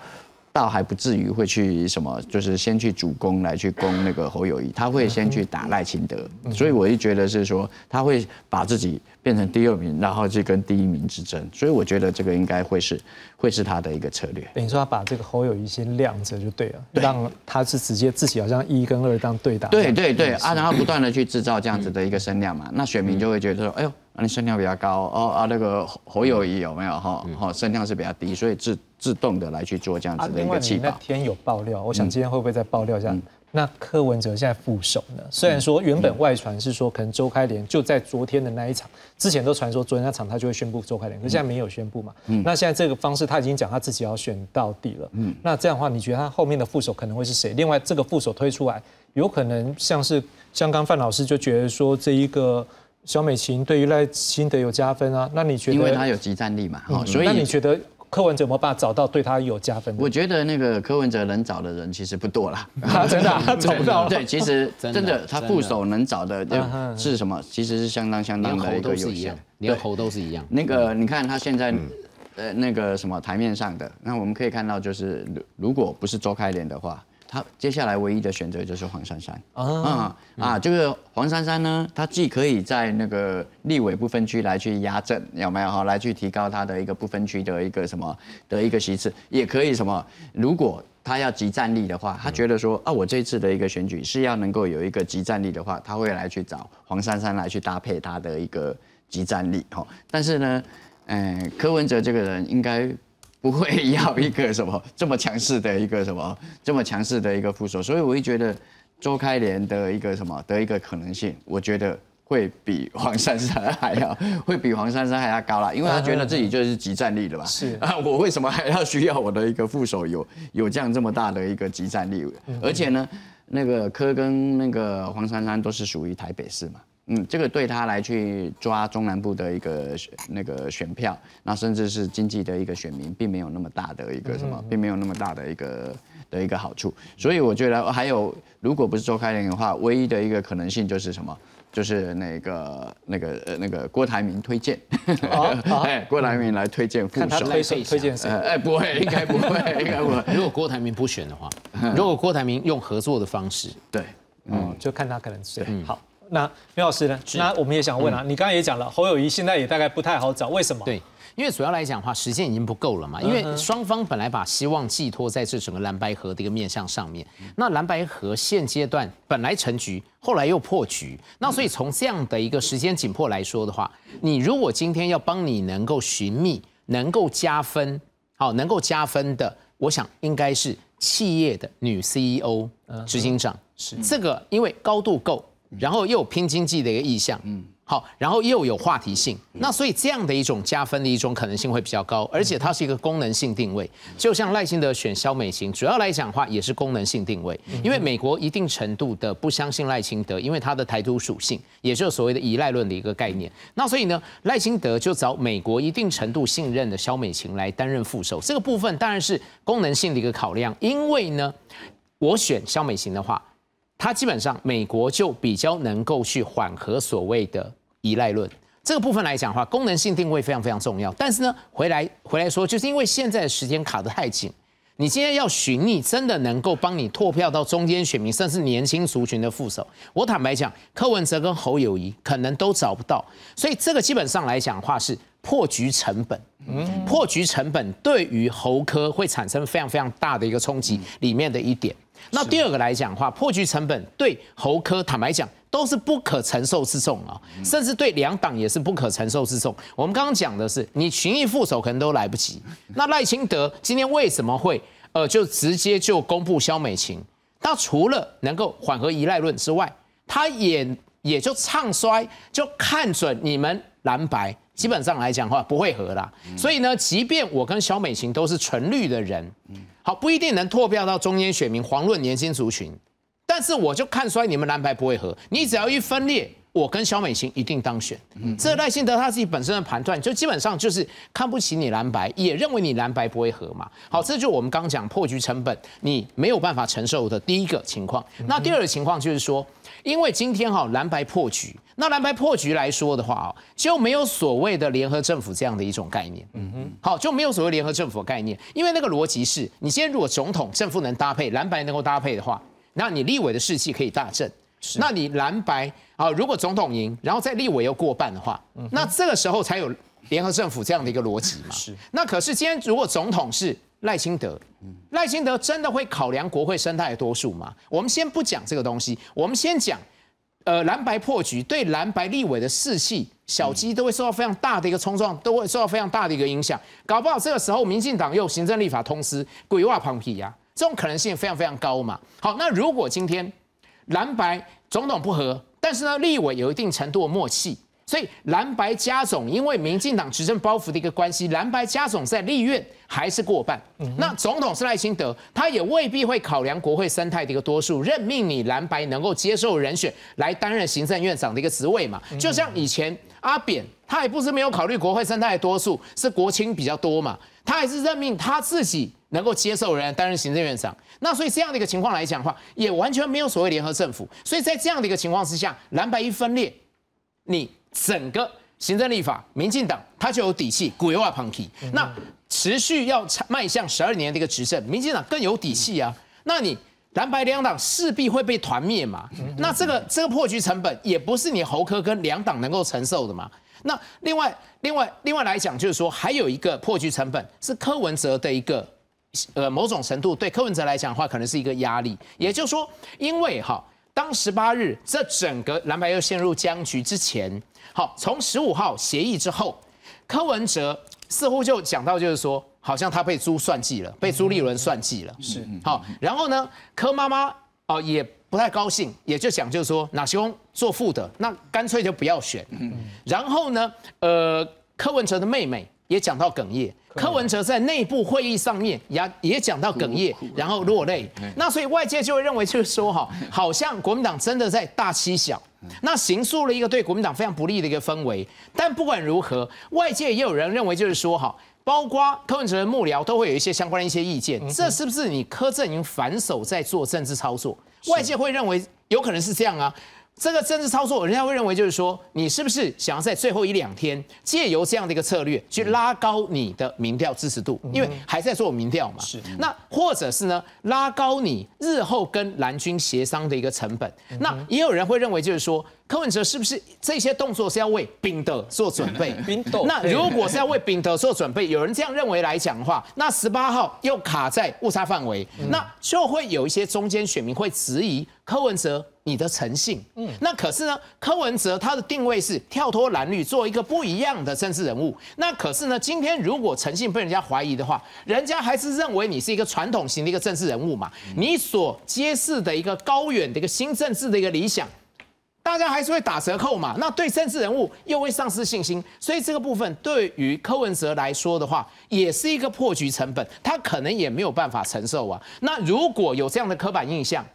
倒还不至于会去什么，就是先去主攻来去攻那个侯友谊，他会先去打赖清德，所以我就觉得是说他会把自己变成第二名，然后去跟第一名之争，所以我觉得这个应该会是会是他的一个策略。等于说他把这个侯友谊先晾着就对了，让他是直接自己好像一跟二当对打。对对对啊，然后不断的去制造这样子的一个声量嘛，那选民就会觉得说，哎呦。啊，你声量比较高哦啊，那个侯友谊有没有哈？哈，声量是比较低，所以自自动的来去做这样子的一个气泡。那天有爆料，我想今天会不会再爆料一下？那柯文哲现在副手呢？虽然说原本外传是说可能周开莲就在昨天的那一场，之前都传说昨天那场他就会宣布周开莲，可现在没有宣布嘛。那现在这个方式他已经讲他自己要选到底了。嗯，那这样的话，你觉得他后面的副手可能会是谁？另外，这个副手推出来，有可能像是像刚范老师就觉得说这一个。小美琴对于赖清德有加分啊？那你觉得？因为他有集战力嘛，所以那你觉得柯文哲有没有办法找到对他有加分？我觉得那个柯文哲能找的人其实不多啦，(laughs) 真的 (laughs) 找不到。对，其实 (laughs) 真的他副手能找的是什么？其实是相当相当的一个有限，连猴都是一样。那个你看他现在呃那个什么台面上的，那我们可以看到就是如果不是周开莲的话。他接下来唯一的选择就是黄珊珊啊啊！这个黄珊珊呢，他既可以在那个立委不分区来去压阵，有没有哈？来去提高他的一个不分区的一个什么的一个席次，也可以什么？如果他要集战力的话，他觉得说啊，我这次的一个选举是要能够有一个集战力的话，他会来去找黄珊珊来去搭配他的一个集战力哈。但是呢，嗯，柯文哲这个人应该。不会要一个什么 (laughs) 这么强势的一个什么这么强势的一个副手，所以我会觉得周开莲的一个什么的一个可能性，我觉得会比黄珊珊还要 (laughs) 会比黄珊珊还要高啦，因为他觉得自己就是集战力的吧？是 (laughs) 啊，我为什么还要需要我的一个副手有有这样这么大的一个集战力？而且呢，那个柯跟那个黄珊珊都是属于台北市嘛。嗯，这个对他来去抓中南部的一个那个选票，那甚至是经济的一个选民，并没有那么大的一个什么，并没有那么大的一个的一个好处。所以我觉得还有，如果不是周开莲的话，唯一的一个可能性就是什么？就是那个那个呃那个郭台铭推荐，(laughs) 哎，郭台铭来推荐副手，推荐谁？哎，不会，(laughs) 应该不会，应该不会。(laughs) 如果郭台铭不选的话，如果郭台铭用合作的方式，对，嗯，就看他可能是好。那苗老师呢？那我们也想问啊，你刚刚也讲了，侯友谊现在也大概不太好找，为什么？对。因为主要来讲的话，时间已经不够了嘛。因为双方本来把希望寄托在这整个蓝白河的一个面向上面，那蓝白河现阶段本来成局，后来又破局，那所以从这样的一个时间紧迫来说的话，你如果今天要帮你能够寻觅、能够加分，好，能够加分的，我想应该是企业的女 CEO、执行长，是这个，因为高度够，然后又有拼经济的一个意向，嗯。好，然后又有话题性，那所以这样的一种加分的一种可能性会比较高，而且它是一个功能性定位，就像赖清德选肖美琴，主要来讲的话也是功能性定位，因为美国一定程度的不相信赖清德，因为他的台独属性，也就是所谓的依赖论的一个概念，那所以呢，赖清德就找美国一定程度信任的肖美琴来担任副手，这个部分当然是功能性的一个考量，因为呢，我选肖美琴的话。它基本上，美国就比较能够去缓和所谓的依赖论这个部分来讲的话，功能性定位非常非常重要。但是呢，回来回来说，就是因为现在的时间卡得太紧，你今天要寻觅真的能够帮你拓票到中间选民，甚至年轻族群的副手，我坦白讲，柯文哲跟侯友谊可能都找不到。所以这个基本上来讲的话，是破局成本。嗯，破局成本对于侯科会产生非常非常大的一个冲击，里面的一点。那第二个来讲的话，破局成本对侯科坦白讲都是不可承受之重啊，甚至对两党也是不可承受之重。我们刚刚讲的是，你群议副手可能都来不及。(laughs) 那赖清德今天为什么会呃就直接就公布萧美琴？他除了能够缓和依赖论之外，他也也就唱衰，就看准你们蓝白基本上来讲的话不会合啦。所以呢，即便我跟萧美琴都是纯绿的人。好，不一定能拓票到中间选民、黄论年轻族群，但是我就看衰你们蓝白不会合，你只要一分裂，我跟小美琴一定当选。这赖幸德他自己本身的判断，就基本上就是看不起你蓝白，也认为你蓝白不会合嘛。好，这就我们刚讲破局成本，你没有办法承受的第一个情况。那第二个情况就是说，因为今天哈蓝白破局。那蓝白破局来说的话啊，就没有所谓的联合政府这样的一种概念。嗯哼，好，就没有所谓联合政府的概念，因为那个逻辑是，你今天如果总统政府能搭配，蓝白能够搭配的话，那你立委的士气可以大振。是，那你蓝白啊，如果总统赢，然后在立委又过半的话，那这个时候才有联合政府这样的一个逻辑嘛。是，那可是今天如果总统是赖清德，赖清德真的会考量国会生态的多数吗？我们先不讲这个东西，我们先讲。呃，蓝白破局对蓝白立委的士气，小鸡都会受到非常大的一个冲撞，都会受到非常大的一个影响。搞不好这个时候，民进党又行政立法通吃，鬼话旁皮呀，这种可能性非常非常高嘛。好，那如果今天蓝白总统不和，但是呢，立委有一定程度的默契。所以蓝白加总，因为民进党执政包袱的一个关系，蓝白加总在立院还是过半。那总统是赖清德，他也未必会考量国会生态的一个多数，任命你蓝白能够接受人选来担任行政院长的一个职位嘛？就像以前阿扁，他也不是没有考虑国会生态的多数，是国青比较多嘛，他还是任命他自己能够接受人担任行政院长。那所以这样的一个情况来讲的话，也完全没有所谓联合政府。所以在这样的一个情况之下，蓝白一分裂，你。整个行政立法，民进党他就有底气，鬼话旁提。那持续要迈向十二年的一个执政，民进党更有底气啊。那你蓝白两党势必会被团灭嘛？那这个这个破局成本也不是你侯科跟两党能够承受的嘛？那另外另外另外来讲，就是说还有一个破局成本是柯文哲的一个呃某种程度对柯文哲来讲的话，可能是一个压力。也就是说，因为哈，当十八日这整个蓝白又陷入僵局之前。好，从十五号协议之后，柯文哲似乎就讲到，就是说，好像他被朱算计了，被朱立伦算计了。是，好，然后呢，柯妈妈哦也不太高兴，也就讲就是说，哪希望做副的，那干脆就不要选。然后呢，呃，柯文哲的妹妹也讲到哽咽，柯文哲在内部会议上面也也讲到哽咽，然后落泪。那所以外界就会认为，就是说，哈，好像国民党真的在大欺小。那形塑了一个对国民党非常不利的一个氛围，但不管如何，外界也有人认为，就是说，哈，包括柯文哲的幕僚都会有一些相关的一些意见，这是不是你柯震营反手在做政治操作？外界会认为有可能是这样啊。这个政治操作，人家会认为就是说，你是不是想要在最后一两天借由这样的一个策略去拉高你的民调支持度？因为还在做民调嘛。是。那或者是呢，拉高你日后跟蓝军协商的一个成本。那也有人会认为就是说，柯文哲是不是这些动作是要为宾德做准备？(laughs) 宾德。那如果是要为宾德做准备，有人这样认为来讲的话，那十八号又卡在误差范围，那就会有一些中间选民会质疑柯文哲。你的诚信，嗯，那可是呢？柯文哲他的定位是跳脱蓝绿，做一个不一样的政治人物。那可是呢？今天如果诚信被人家怀疑的话，人家还是认为你是一个传统型的一个政治人物嘛？你所揭示的一个高远的一个新政治的一个理想，大家还是会打折扣嘛？那对政治人物又会丧失信心，所以这个部分对于柯文哲来说的话，也是一个破局成本，他可能也没有办法承受啊。那如果有这样的刻板印象，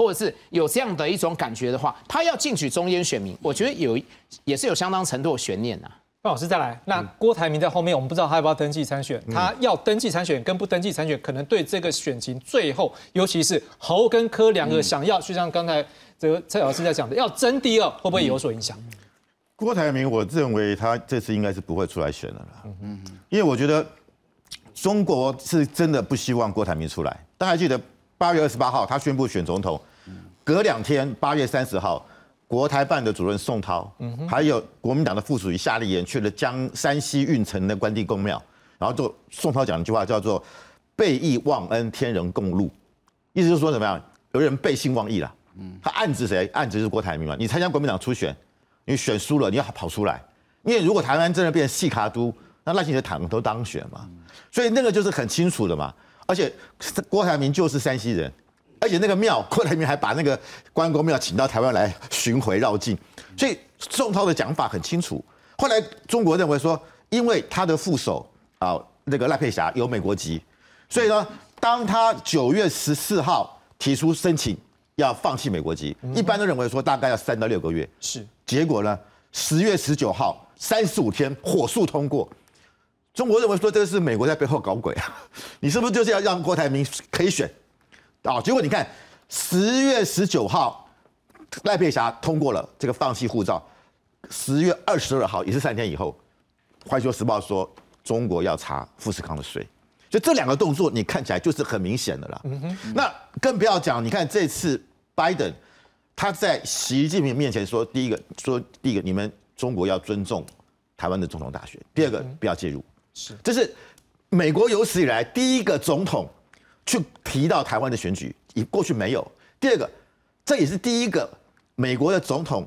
或者是有这样的一种感觉的话，他要进取中间选民，我觉得有也是有相当程度的悬念呐。范老师再来，那郭台铭在后面，我们不知道他要不要登记参选。他要登记参选跟不登记参选，可能对这个选情最后，尤其是侯跟柯两个想要，就像刚才这个蔡老师在讲的，要争第二，会不会有所影响？郭台铭，我认为他这次应该是不会出来选的了。嗯嗯，因为我觉得中国是真的不希望郭台铭出来。大家记得。八月二十八号，他宣布选总统。隔两天，八月三十号，国台办的主任宋涛，还有国民党的副主席夏立言去了江山西运城的关帝公庙，然后就宋涛讲一句话，叫做“背义忘恩，天人共怒”，意思就是说怎么样？有人背信忘义了。他暗指谁？暗指是郭台铭嘛？你参加国民党初选，你选输了，你要跑出来。因为如果台湾真的变成细卡都，那赖清德躺都当选嘛。所以那个就是很清楚的嘛。而且郭台铭就是山西人，而且那个庙郭台铭还把那个关公庙请到台湾来巡回绕境，所以宋涛的讲法很清楚。后来中国认为说，因为他的副手啊那个赖佩霞有美国籍，所以呢，当他九月十四号提出申请要放弃美国籍，一般都认为说大概要三到六个月。是，结果呢，十月十九号三十五天火速通过。中国认为说这个是美国在背后搞鬼啊！你是不是就是要让郭台铭可以选啊？结果你看十月十九号赖佩霞通过了这个放弃护照，十月二十二号也是三天以后，《环球时报》说中国要查富士康的税，就这两个动作你看起来就是很明显的了。那更不要讲，你看这次拜登他在习近平面前说，第一个说第一个你们中国要尊重台湾的总统大选，第二个不要介入。是，这是美国有史以来第一个总统去提到台湾的选举，以过去没有。第二个，这也是第一个美国的总统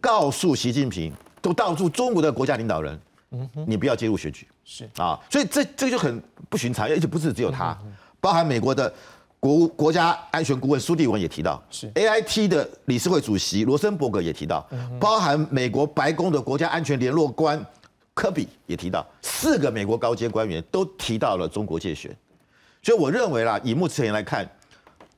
告诉习近平，都告诉中国的国家领导人，嗯哼，你不要介入选举。是啊，所以这这个就很不寻常，而且不是只有他，包含美国的国国家安全顾问苏蒂文也提到，是 A I T 的理事会主席罗森伯格也提到，包含美国白宫的国家安全联络官。科比也提到，四个美国高阶官员都提到了中国界选，所以我认为啦，以目前来看，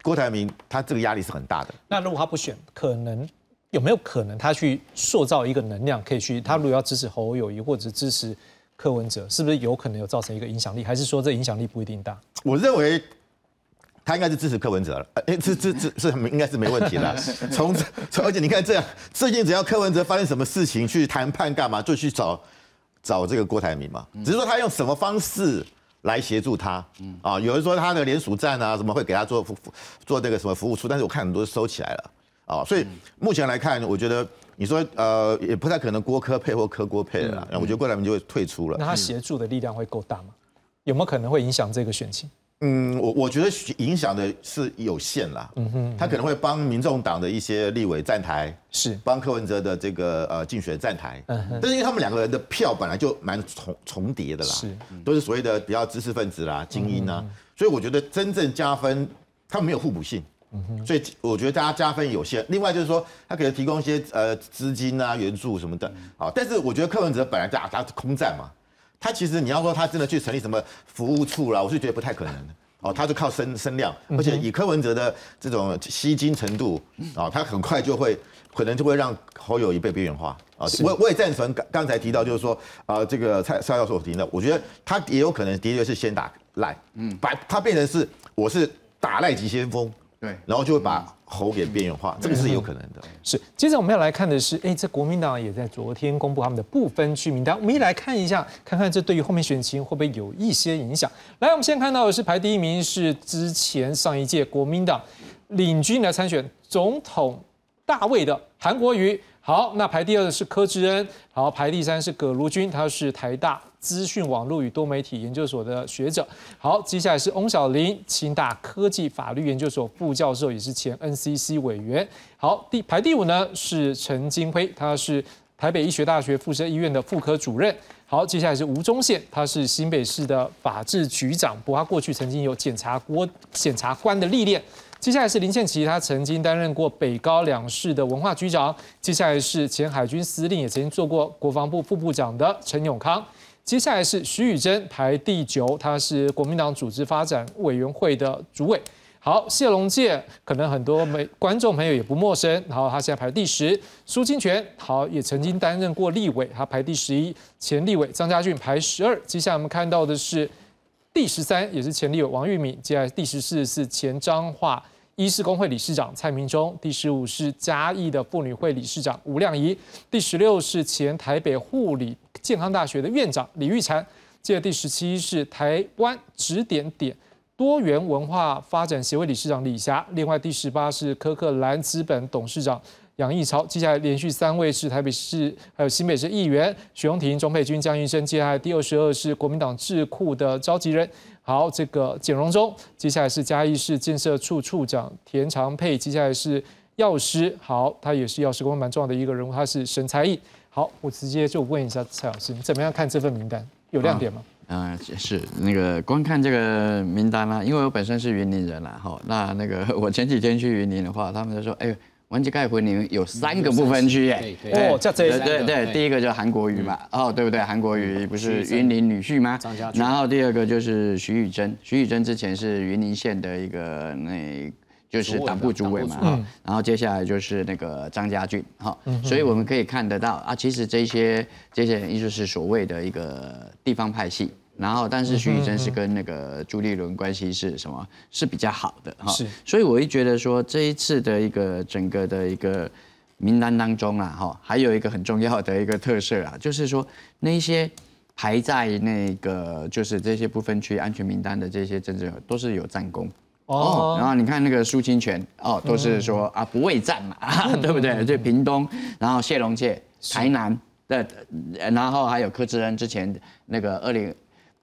郭台铭他这个压力是很大的。那如果他不选，可能有没有可能他去塑造一个能量，可以去他如果要支持侯友谊或者支持柯文哲，是不是有可能有造成一个影响力？还是说这影响力不一定大？我认为。他应该是支持柯文哲了，哎，这这这是应该是没问题的。从从而且你看这样，最近只要柯文哲发生什么事情，去谈判干嘛，就去找找这个郭台铭嘛。只是说他用什么方式来协助他，嗯啊，有人说他的联署站啊，什么会给他做服做这个什么服务处，但是我看很多收起来了，啊，所以目前来看，我觉得你说呃，也不太可能郭科配或柯郭配了，我觉得郭台铭就会退出了。那他协助的力量会够大吗？有没有可能会影响这个选情？嗯，我我觉得影响的是有限啦。嗯哼，他可能会帮民众党的一些立委站台，是帮柯文哲的这个呃竞选站台。嗯哼，但是因为他们两个人的票本来就蛮重重叠的啦，是都是所谓的比较知识分子啦、精英啊，所以我觉得真正加分，他们没有互补性。嗯哼，所以我觉得大家加分有限。另外就是说，他可能提供一些呃资金啊、援助什么的。好，但是我觉得柯文哲本来在他空战嘛。他其实你要说他真的去成立什么服务处啦，我是觉得不太可能的。哦，他就靠声声量，而且以柯文哲的这种吸金程度，啊，他很快就会可能就会让侯友谊被边缘化。啊，我我也赞成刚刚才提到，就是说啊，这个蔡蔡教授提的，我觉得他也有可能的确是先打赖，嗯，把他变成是我是打赖急先锋，对，然后就会把猴给边缘化，这个是有可能的。是，接着我们要来看的是，哎，这国民党也在昨天公布他们的不分区名单，我们一来看一下，看看这对于后面选情会不会有一些影响。来，我们先看到的是排第一名是之前上一届国民党领军来参选总统大卫的韩国瑜。好，那排第二的是柯志恩，好，排第三是葛如君，他是台大资讯网络与多媒体研究所的学者。好，接下来是翁小玲，清大科技法律研究所副教授，也是前 NCC 委员。好，第排第五呢是陈金辉，他是台北医学大学附设医院的妇科主任。好，接下来是吴宗宪，他是新北市的法制局长，不过他过去曾经有检察官检察官的历练。接下来是林献琪，他曾经担任过北高两市的文化局长。接下来是前海军司令，也曾经做过国防部副部长的陈永康。接下来是徐宇珍，排第九，他是国民党组织发展委员会的主委。好，谢龙介可能很多没观众朋友也不陌生，然后他现在排第十。苏清泉，好，也曾经担任过立委，他排第十一。前立委张家俊排十二。接下来我们看到的是。第十三也是前立委王玉敏，接下来第十四是前彰化一是工会理事长蔡明忠，第十五是嘉义的妇女会理事长吴亮仪，第十六是前台北护理健康大学的院长李玉婵，接着第十七是台湾指点点多元文化发展协会理事长李霞，另外第十八是科克兰资本董事长。杨义超，接下来连续三位是台北市还有新北市议员许荣廷、钟佩君、江云生，接下来第二十二是国民党智库的召集人，好，这个简荣忠，接下来是嘉义市建设处处长田长佩，接下来是药师，好，他也是药师公蛮重要的一个人物，他是沈才义。好，我直接就问一下蔡老师，你怎么样看这份名单？有亮点吗？嗯，是那个光看这个名单啦，因为我本身是云林人啦，哈，那那个 (laughs) 我前几天去云林的话，他们就说，哎。完吉盖回你有三个不分区耶，哦，这这对对，第一个叫韩国瑜嘛，哦，对不对？韩国瑜不是云林女婿吗？然后第二个就是徐宇珍，徐宇珍之前是云林县的一个那，就是党部主委嘛，哈。然后接下来就是那个张家俊，哈。所以我们可以看得到啊，其实这些这些人，也就是所谓的一个地方派系。然后，但是徐宇珍是跟那个朱立伦关系是什么？是比较好的哈。是。所以我会觉得说，这一次的一个整个的一个名单当中啊，哈，还有一个很重要的一个特色啊，就是说那些排在那个就是这些不分区安全名单的这些政治都是有战功哦。然后你看那个苏清泉哦，都是说啊不畏战嘛，(laughs) 对不对？就屏东，然后谢龙介台南的，然后还有柯志恩之前那个二零。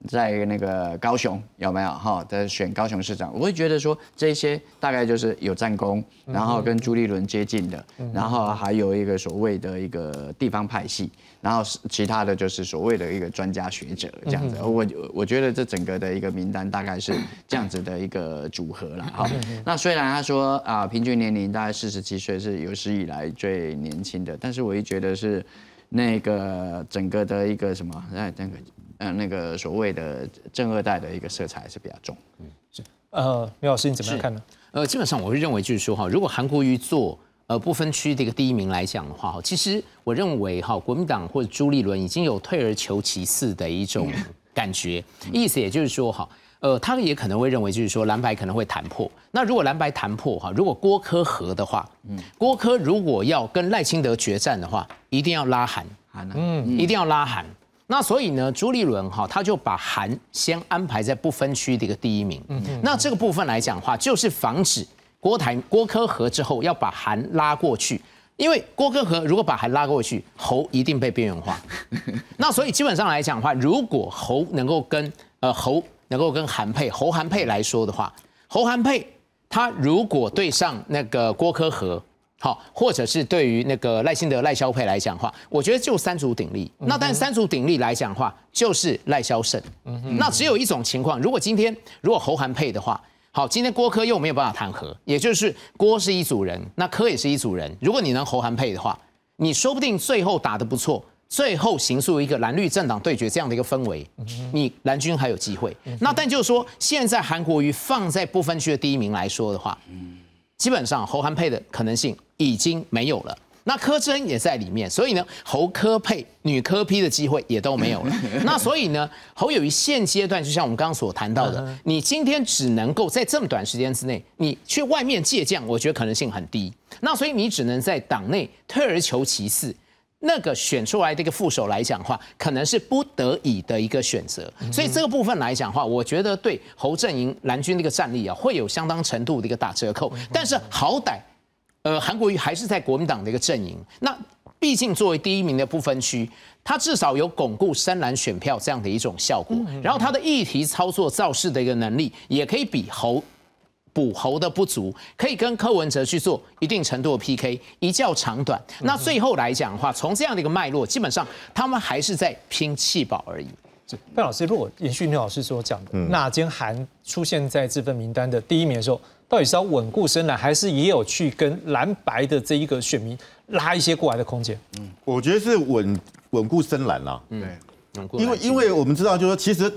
在那个高雄有没有哈？在选高雄市长，我会觉得说这些大概就是有战功，然后跟朱立伦接近的，然后还有一个所谓的一个地方派系，然后其他的就是所谓的一个专家学者这样子。我我觉得这整个的一个名单大概是这样子的一个组合了哈。那虽然他说啊，平均年龄大概四十七岁是有史以来最年轻的，但是我一觉得是那个整个的一个什么哎那个。嗯，那个所谓的正二代的一个色彩还是比较重。嗯，是。呃，刘老师你怎么样看呢？呃，基本上我会认为就是说哈，如果韩国瑜做呃不分区的一个第一名来讲的话哈，其实我认为哈，国民党或者朱立伦已经有退而求其次的一种感觉。意思也就是说哈，呃，他们也可能会认为就是说蓝白可能会谈破。那如果蓝白谈破哈，如果郭科和的话，嗯，郭科如果要跟赖清德决战的话，一定要拉韩，韩嗯，一定要拉韩。那所以呢，朱立伦哈他就把韩先安排在不分区的一个第一名。嗯嗯。那这个部分来讲的话，就是防止郭台郭科和之后要把韩拉过去，因为郭科和如果把韩拉过去，侯一定被边缘化。(laughs) 那所以基本上来讲的话，如果侯能够跟呃侯能够跟韩配侯韩配来说的话，侯韩配他如果对上那个郭科和。好，或者是对于那个赖清德、赖萧配来讲话，我觉得就三足鼎立。那但三足鼎立来讲话，就是赖萧胜。那只有一种情况，如果今天如果侯韩配的话，好，今天郭科又没有办法谈和，也就是郭是一组人，那科也是一组人。如果你能侯韩配的话，你说不定最后打得不错，最后形塑一个蓝绿政党对决这样的一个氛围，你蓝军还有机会。那但就是说，现在韩国瑜放在不分区的第一名来说的话，基本上侯韩配的可能性。已经没有了。那柯贞也在里面，所以呢，侯科配女科批的机会也都没有了。(laughs) 那所以呢，侯友谊现阶段就像我们刚刚所谈到的，你今天只能够在这么短时间之内，你去外面借将，我觉得可能性很低。那所以你只能在党内退而求其次。那个选出来的一个副手来讲话，可能是不得已的一个选择，所以这个部分来讲话，我觉得对侯阵营蓝军的一个战力啊，会有相当程度的一个打折扣。但是好歹，呃，韩国瑜还是在国民党的一个阵营，那毕竟作为第一名的不分区，他至少有巩固深蓝选票这样的一种效果。然后他的议题操作造势的一个能力，也可以比侯。补喉的不足，可以跟柯文哲去做一定程度的 PK，一较长短。那最后来讲的话，从这样的一个脉络，基本上他们还是在拼气保而已。范老师，如果延续刘老师所讲的，那今天韩出现在这份名单的第一名的时候，到底是要稳固深蓝，还是也有去跟蓝白的这一个选民拉一些过来的空间？嗯，我觉得是稳稳固深蓝啦。嗯，因为因为我们知道，就是说其实。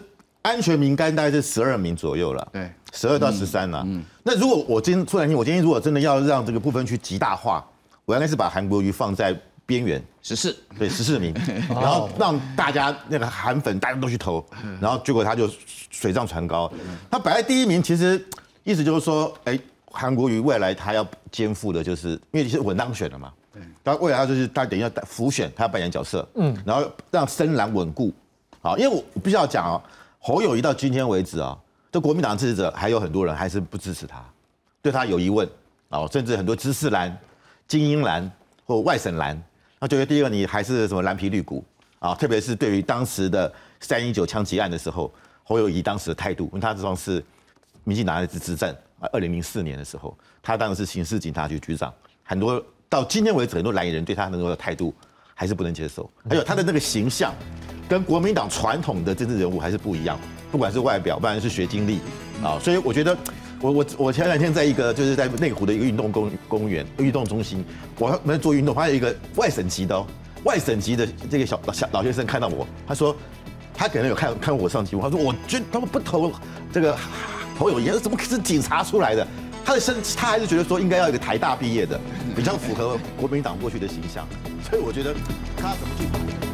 安全名单大概是十二名左右了，对，十二到十三了。嗯，那如果我今天突然间，我今天如果真的要让这个部分去极大化，我应该是把韩国瑜放在边缘。十四，对，十四名，(laughs) 然后让大家那个韩粉大家都去投，然后结果他就水涨船高。他摆在第一名，其实意思就是说，哎，韩国瑜未来他要肩负的就是，因为你是稳当选了嘛，对，他未来他就是他等一下浮选，他要扮演角色，嗯，然后让深蓝稳固，好，因为我必须要讲啊。侯友谊到今天为止啊，这国民党支持者还有很多人还是不支持他，对他有疑问啊，甚至很多知识蓝、精英蓝或外省蓝，那觉得第一个你还是什么蓝皮绿骨啊，特别是对于当时的三一九枪击案的时候，侯友谊当时的态度，因为他这双是民进党执执政啊，二零零四年的时候，他当时是刑事警察局局长，很多到今天为止很多蓝营人对他那个态度还是不能接受，还有他的那个形象。跟国民党传统的政治人物还是不一样，不管是外表，不然是学经历啊，所以我觉得，我我我前两天在一个就是在内湖的一个运动公公园运动中心，我们做运动，发现一个外省籍的外省籍的这个小小老先生看到我，他说他可能有看看我上节目，他说我觉得他们不投这个侯友谊，怎么可是警察出来的？他的身他还是觉得说应该要一个台大毕业的，比较符合国民党过去的形象，所以我觉得他怎么去。